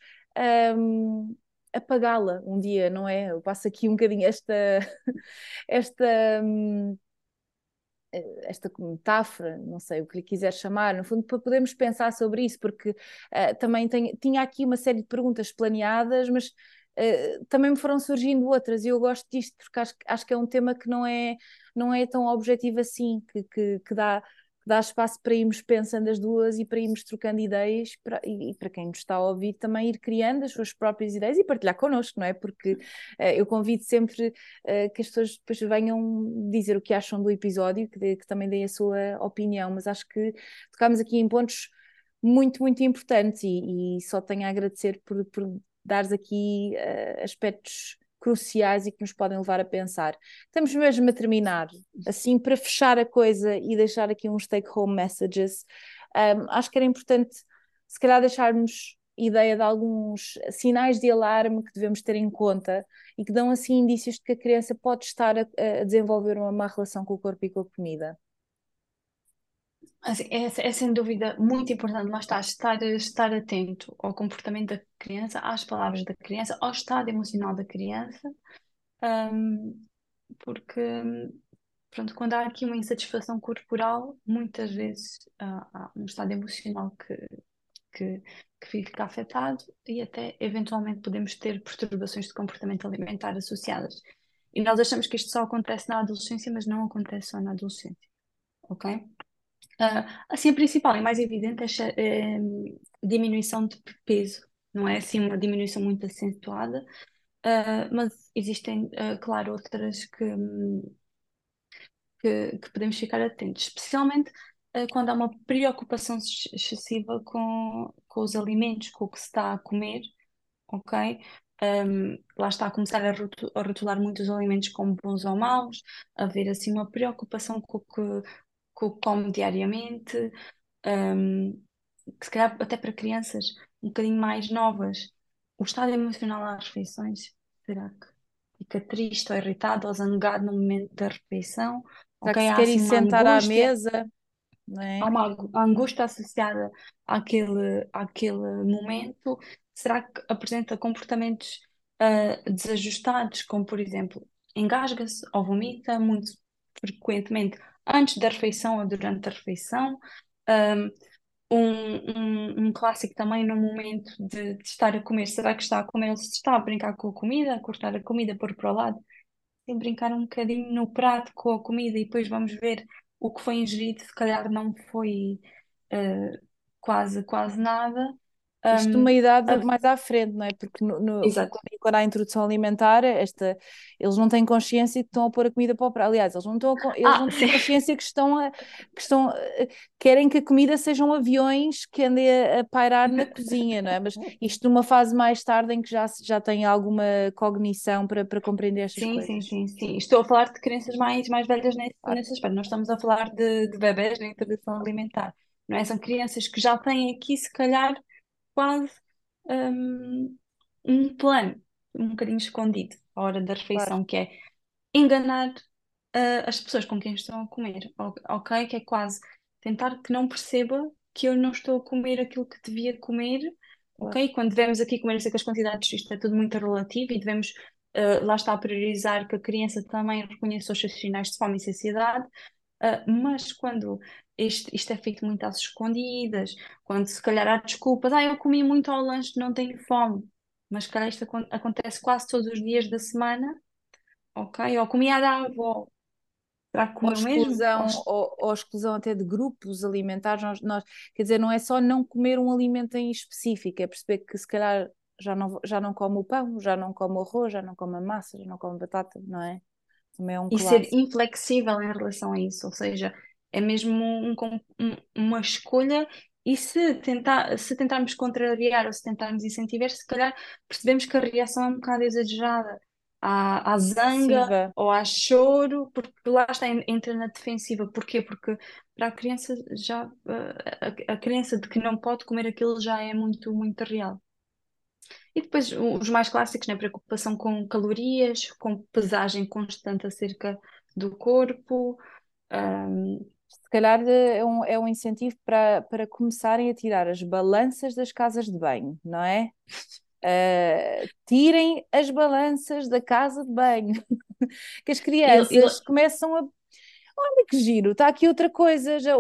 um, apagá-la um dia, não é? Eu passo aqui um bocadinho esta. esta um, esta metáfora, não sei o que lhe quiser chamar, no fundo, para podermos pensar sobre isso, porque uh, também tem, tinha aqui uma série de perguntas planeadas, mas uh, também me foram surgindo outras, e eu gosto disto porque acho, acho que é um tema que não é, não é tão objetivo assim, que, que, que dá dá espaço para irmos pensando as duas e para irmos trocando ideias para, e, e, para quem nos está a ouvir também ir criando as suas próprias ideias e partilhar connosco, não é? Porque uh, eu convido sempre uh, que as pessoas depois venham dizer o que acham do episódio, que, que também deem a sua opinião, mas acho que tocámos aqui em pontos muito, muito importantes e, e só tenho a agradecer por, por dares aqui uh, aspectos cruciais e que nos podem levar a pensar. Estamos mesmo a terminar, assim, para fechar a coisa e deixar aqui uns take-home messages. Um, acho que era importante, se calhar, deixarmos ideia de alguns sinais de alarme que devemos ter em conta e que dão assim indícios de que a criança pode estar a, a desenvolver uma má relação com o corpo e com a comida. É, é, sem dúvida muito importante, mas está, estar, estar atento ao comportamento da criança, às palavras da criança, ao estado emocional da criança, um, porque pronto, quando há aqui uma insatisfação corporal, muitas vezes uh, há um estado emocional que, que, que fica afetado e até eventualmente podemos ter perturbações de comportamento alimentar associadas. E nós achamos que isto só acontece na adolescência, mas não acontece só na adolescência. Ok? Uh, assim, a principal e mais evidente é, é diminuição de peso. Não é assim uma diminuição muito acentuada, uh, mas existem, uh, claro, outras que, que, que, podemos ficar atentos, especialmente quando há uma preocupação excessiva com, com os alimentos, com o que se está a comer, ok? Um, lá está a começar a, rotular muitos alimentos como bons ou maus, haver assim uma preocupação com o que, o que come diariamente, um, que se calhar até para crianças um bocadinho mais novas, o estado emocional às refeições, será que fica triste ou irritado ou zangado no momento da refeição? Será okay, que se sentar à mesa? É? Há uma angústia associada àquele, àquele momento. Será que apresenta comportamentos uh, desajustados, como por exemplo, engasga-se ou vomita muito frequentemente antes da refeição ou durante a refeição? Um, um, um clássico também no momento de, de, estar a comer. Será que está a comer se está a brincar com a comida, a cortar a comida, pôr para o lado? Sem brincar um bocadinho no prato com a comida e depois vamos ver o que foi ingerido, se calhar não foi uh, quase, quase nada. Isto um, numa idade mais à frente, não é? Porque no, no, quando há a introdução alimentar, esta, eles não têm consciência que estão a pôr a comida para o prato. Aliás, eles não, estão a, eles ah, não têm consciência que estão, a, que estão a, querem que a comida sejam aviões que andem a, a, pairar na cozinha, não é? Mas isto numa fase mais tarde em que já, já têm alguma cognição para, para compreender estas sim, coisas. Sim, sim, sim. Estou a falar de crianças mais, mais velhas nesse, nesse aspecto. Não estamos a falar de, de bebés na introdução alimentar. Não é? São crianças que já têm aqui, se calhar, quase um, um plano um bocadinho escondido à hora da refeição, claro. que é enganar uh, as pessoas com quem estão a comer, ok? Que é quase tentar que não perceba que eu não estou a comer aquilo que devia comer, ok? Quando devemos aqui comer, sei que as quantidades, isto é tudo muito relativo e devemos uh, lá está a priorizar que a criança também reconheça os seus sinais de fome e saciedade, uh, mas quando isto, isto é feito muito às escondidas, quando se calhar há desculpas, ah, eu comi muito ao lanche, não tenho fome, mas se calhar isto acontece quase todos os dias da semana, ok? Ou comi a da avó, Será que ou exclusão, mesmo? Ou, ou exclusão até de grupos alimentares, nós, nós, quer dizer, não é só não comer um alimento em específico, é perceber que se calhar já não, já não come o pão, já não come o arroz, já não come a massa, já não come batata, não é? Também é um e clássico. ser inflexível em relação a isso, ou seja, é mesmo um, um, uma escolha e se, tentar, se tentarmos contrariar ou se tentarmos incentivar, se calhar percebemos que a reação é um bocado exagerada. à zanga ou há choro, porque lá está, entra na defensiva. Porquê? Porque para a criança já a, a criança de que não pode comer aquilo já é muito, muito real. E depois os mais clássicos, né? Preocupação com calorias, com pesagem constante acerca do corpo, um, se calhar eh, é um, é um incentivo para, para começarem a tirar as balanças das casas de banho, não é? Uh, tirem as balanças da casa de banho. que as crianças eu, eu... começam a. Olha que giro, está aqui outra coisa, já,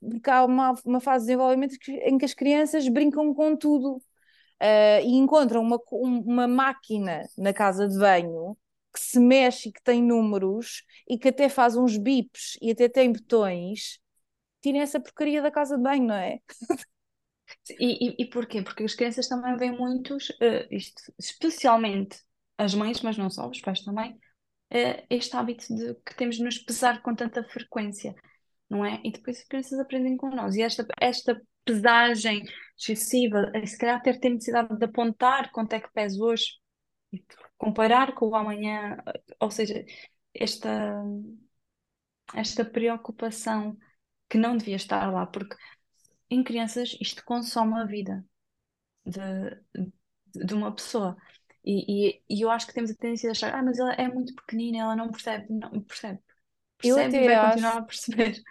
porque há uma, uma fase de desenvolvimento em que as crianças brincam com tudo uh, e encontram uma, uma máquina na casa de banho que se mexe e que tem números e que até faz uns bips e até tem botões, tirem essa porcaria da casa de banho, não é? E, e, e porquê? Porque as crianças também veem muitos, uh, isto, especialmente as mães, mas não só, os pais também, uh, este hábito de que temos de nos pesar com tanta frequência, não é? E depois as crianças aprendem com nós. E esta, esta pesagem excessiva, se calhar ter, necessidade de apontar quanto é que peso hoje, comparar com o amanhã, ou seja, esta, esta preocupação que não devia estar lá, porque em crianças isto consome a vida de, de uma pessoa. E, e, e eu acho que temos a tendência de achar, ah, mas ela é muito pequenina, ela não percebe. Não percebe. Eu Percebe e até vai continuar acho, a perceber.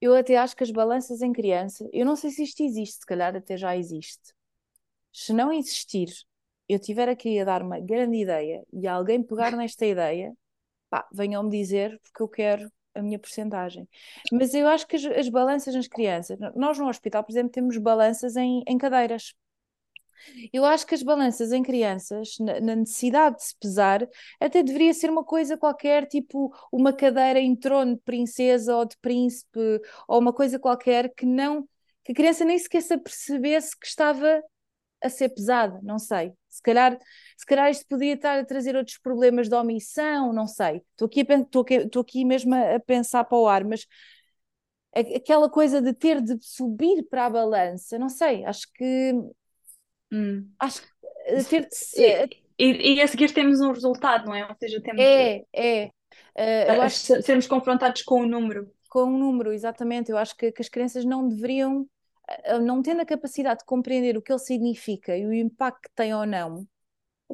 eu até acho que as balanças em criança, eu não sei se isto existe, se calhar até já existe. Se não existir, eu tiver a dar uma grande ideia e alguém pegar nesta ideia, pá, venham-me dizer porque eu quero a minha porcentagem. Mas eu acho que as, as balanças nas crianças, nós no hospital, por exemplo, temos balanças em, em cadeiras. Eu acho que as balanças em crianças, na, na necessidade de se pesar, até deveria ser uma coisa qualquer, tipo uma cadeira em trono de princesa ou de príncipe, ou uma coisa qualquer que não, que a criança nem sequer se apercebesse que estava a ser pesada, não sei. Se calhar, se calhar isto podia estar a trazer outros problemas de omissão, não sei. Estou aqui, a, estou aqui, estou aqui mesmo a, a pensar para o ar, mas aquela coisa de ter de subir para a balança, não sei, acho que Hum. acho que ter de ser, E, e, a seguir temos um resultado, não é? Ou seja, temos é, é. Uh, eu a acho sermos confrontados com o número. com um número, exatamente, eu acho que, que as crianças não deveriam, não tendo a capacidade de compreender o que ele significa e o impacto que tem ou não,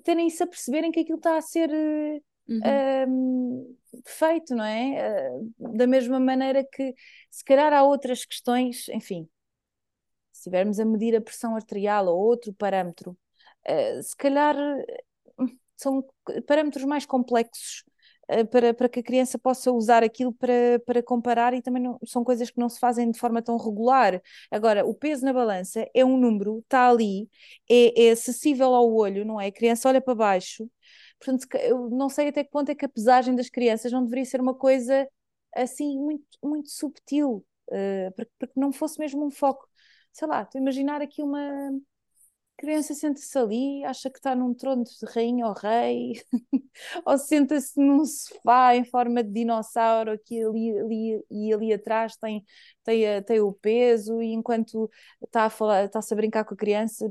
terem isso a perceberem que aquilo está a ser uh, Uhum. um, feito, não é? Uh, da mesma maneira que, se calhar, há outras questões, enfim, se estivermos a medir a pressão arterial ou outro parâmetro, uh, se calhar são parâmetros mais complexos para, para que a criança possa usar aquilo para, para comparar e também não, são coisas que não se fazem de forma tão regular. Agora, o peso na balança é um número, está ali, é, é acessível ao olho, não é? A criança olha para baixo. Portanto, eu não sei até que ponto é que a pesagem das crianças não deveria ser uma coisa assim muito, muito subtil, uh, não fosse mesmo um foco. Sei lá, estou a imaginar aqui uma criança senta-se ali, acha que está num trono de rainha ou rei, ou senta-se num sofá em forma de dinossauro que ali, ali, e ali atrás tem, tem, tem o peso, e enquanto está a falar, está-se a brincar com a criança,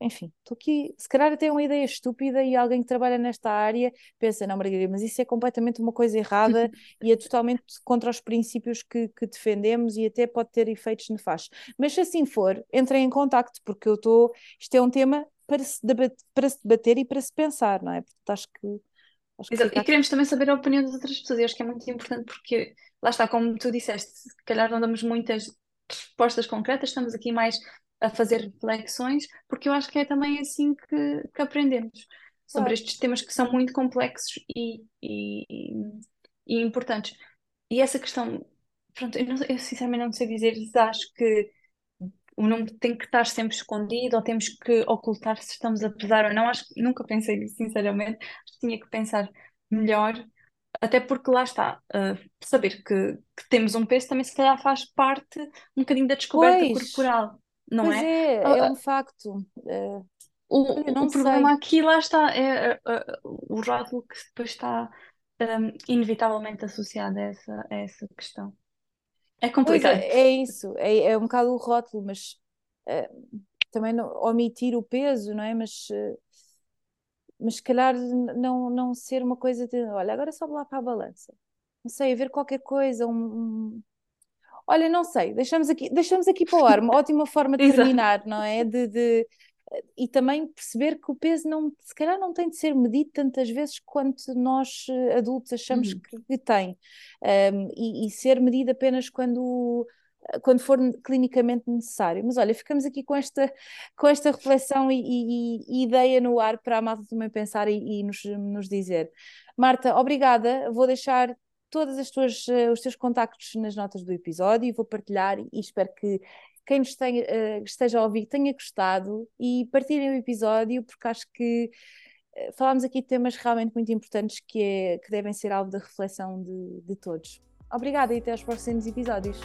enfim, estou aqui, se calhar até uma ideia estúpida e alguém que trabalha nesta área pensa, não Margarida, mas isso é completamente uma coisa errada e é totalmente contra os princípios que, que defendemos e até pode ter efeitos nefastos. Mas se assim for, entrem em contacto, porque eu estou, isto é um tema para se, debater, para se debater e para se pensar, não é? Portanto, acho que Acho Exato. E queremos também saber a opinião das outras pessoas. E acho que é muito importante porque, lá está, como tu disseste, se calhar não damos muitas respostas concretas, estamos aqui mais a fazer reflexões, porque eu acho que é também assim que, que aprendemos sobre Claro. estes temas que são muito complexos e, e, e importantes. E essa questão, pronto, eu, não- eu sinceramente não sei dizer acho que o número tem que estar sempre escondido ou temos que ocultar se estamos a pesar ou não. Acho que nunca pensei nisso, sinceramente. Acho que tinha que pensar melhor, até porque lá está, uh, saber que, que temos um peso também se calhar faz parte um bocadinho da descoberta Pois, corporal, não pois é? é, é Uh, um facto. Eh, o, o problema aqui, lá está, é uh, uh, o rótulo que depois está um, inevitavelmente associado a essa, a essa questão. É Pois é, complicado. é isso, é, é um bocado o rótulo, mas eh, também não, omitir o peso, não é? Mas, eh, mas se calhar não, não ser uma coisa de, olha, agora sobe lá para a balança. Não sei, ver qualquer coisa, um, um- Olha, não sei, deixamos aqui, deixamos aqui para o ar, uma ótima forma de terminar, não é? De, de- e também perceber que o peso não, se calhar não tem de ser medido tantas vezes quanto nós eh, adultos achamos Uhum. que, que tem. Um, e, e ser medido apenas quando, quando for clinicamente necessário. Mas olha, ficamos aqui com esta, com esta reflexão e, e- e ideia no ar para a malta também pensar e, e nos, nos dizer. Marta, obrigada, vou deixar tuas, eh, os teus contactos nas notas do episódio e vou partilhar e espero que quem nos tenha, eh, esteja a ouvir tenha gostado e partilhem o episódio porque acho que eh, falámos aqui de temas realmente muito importantes que, é, que devem ser alvo da reflexão de, de todos. Obrigada e até aos próximos episódios.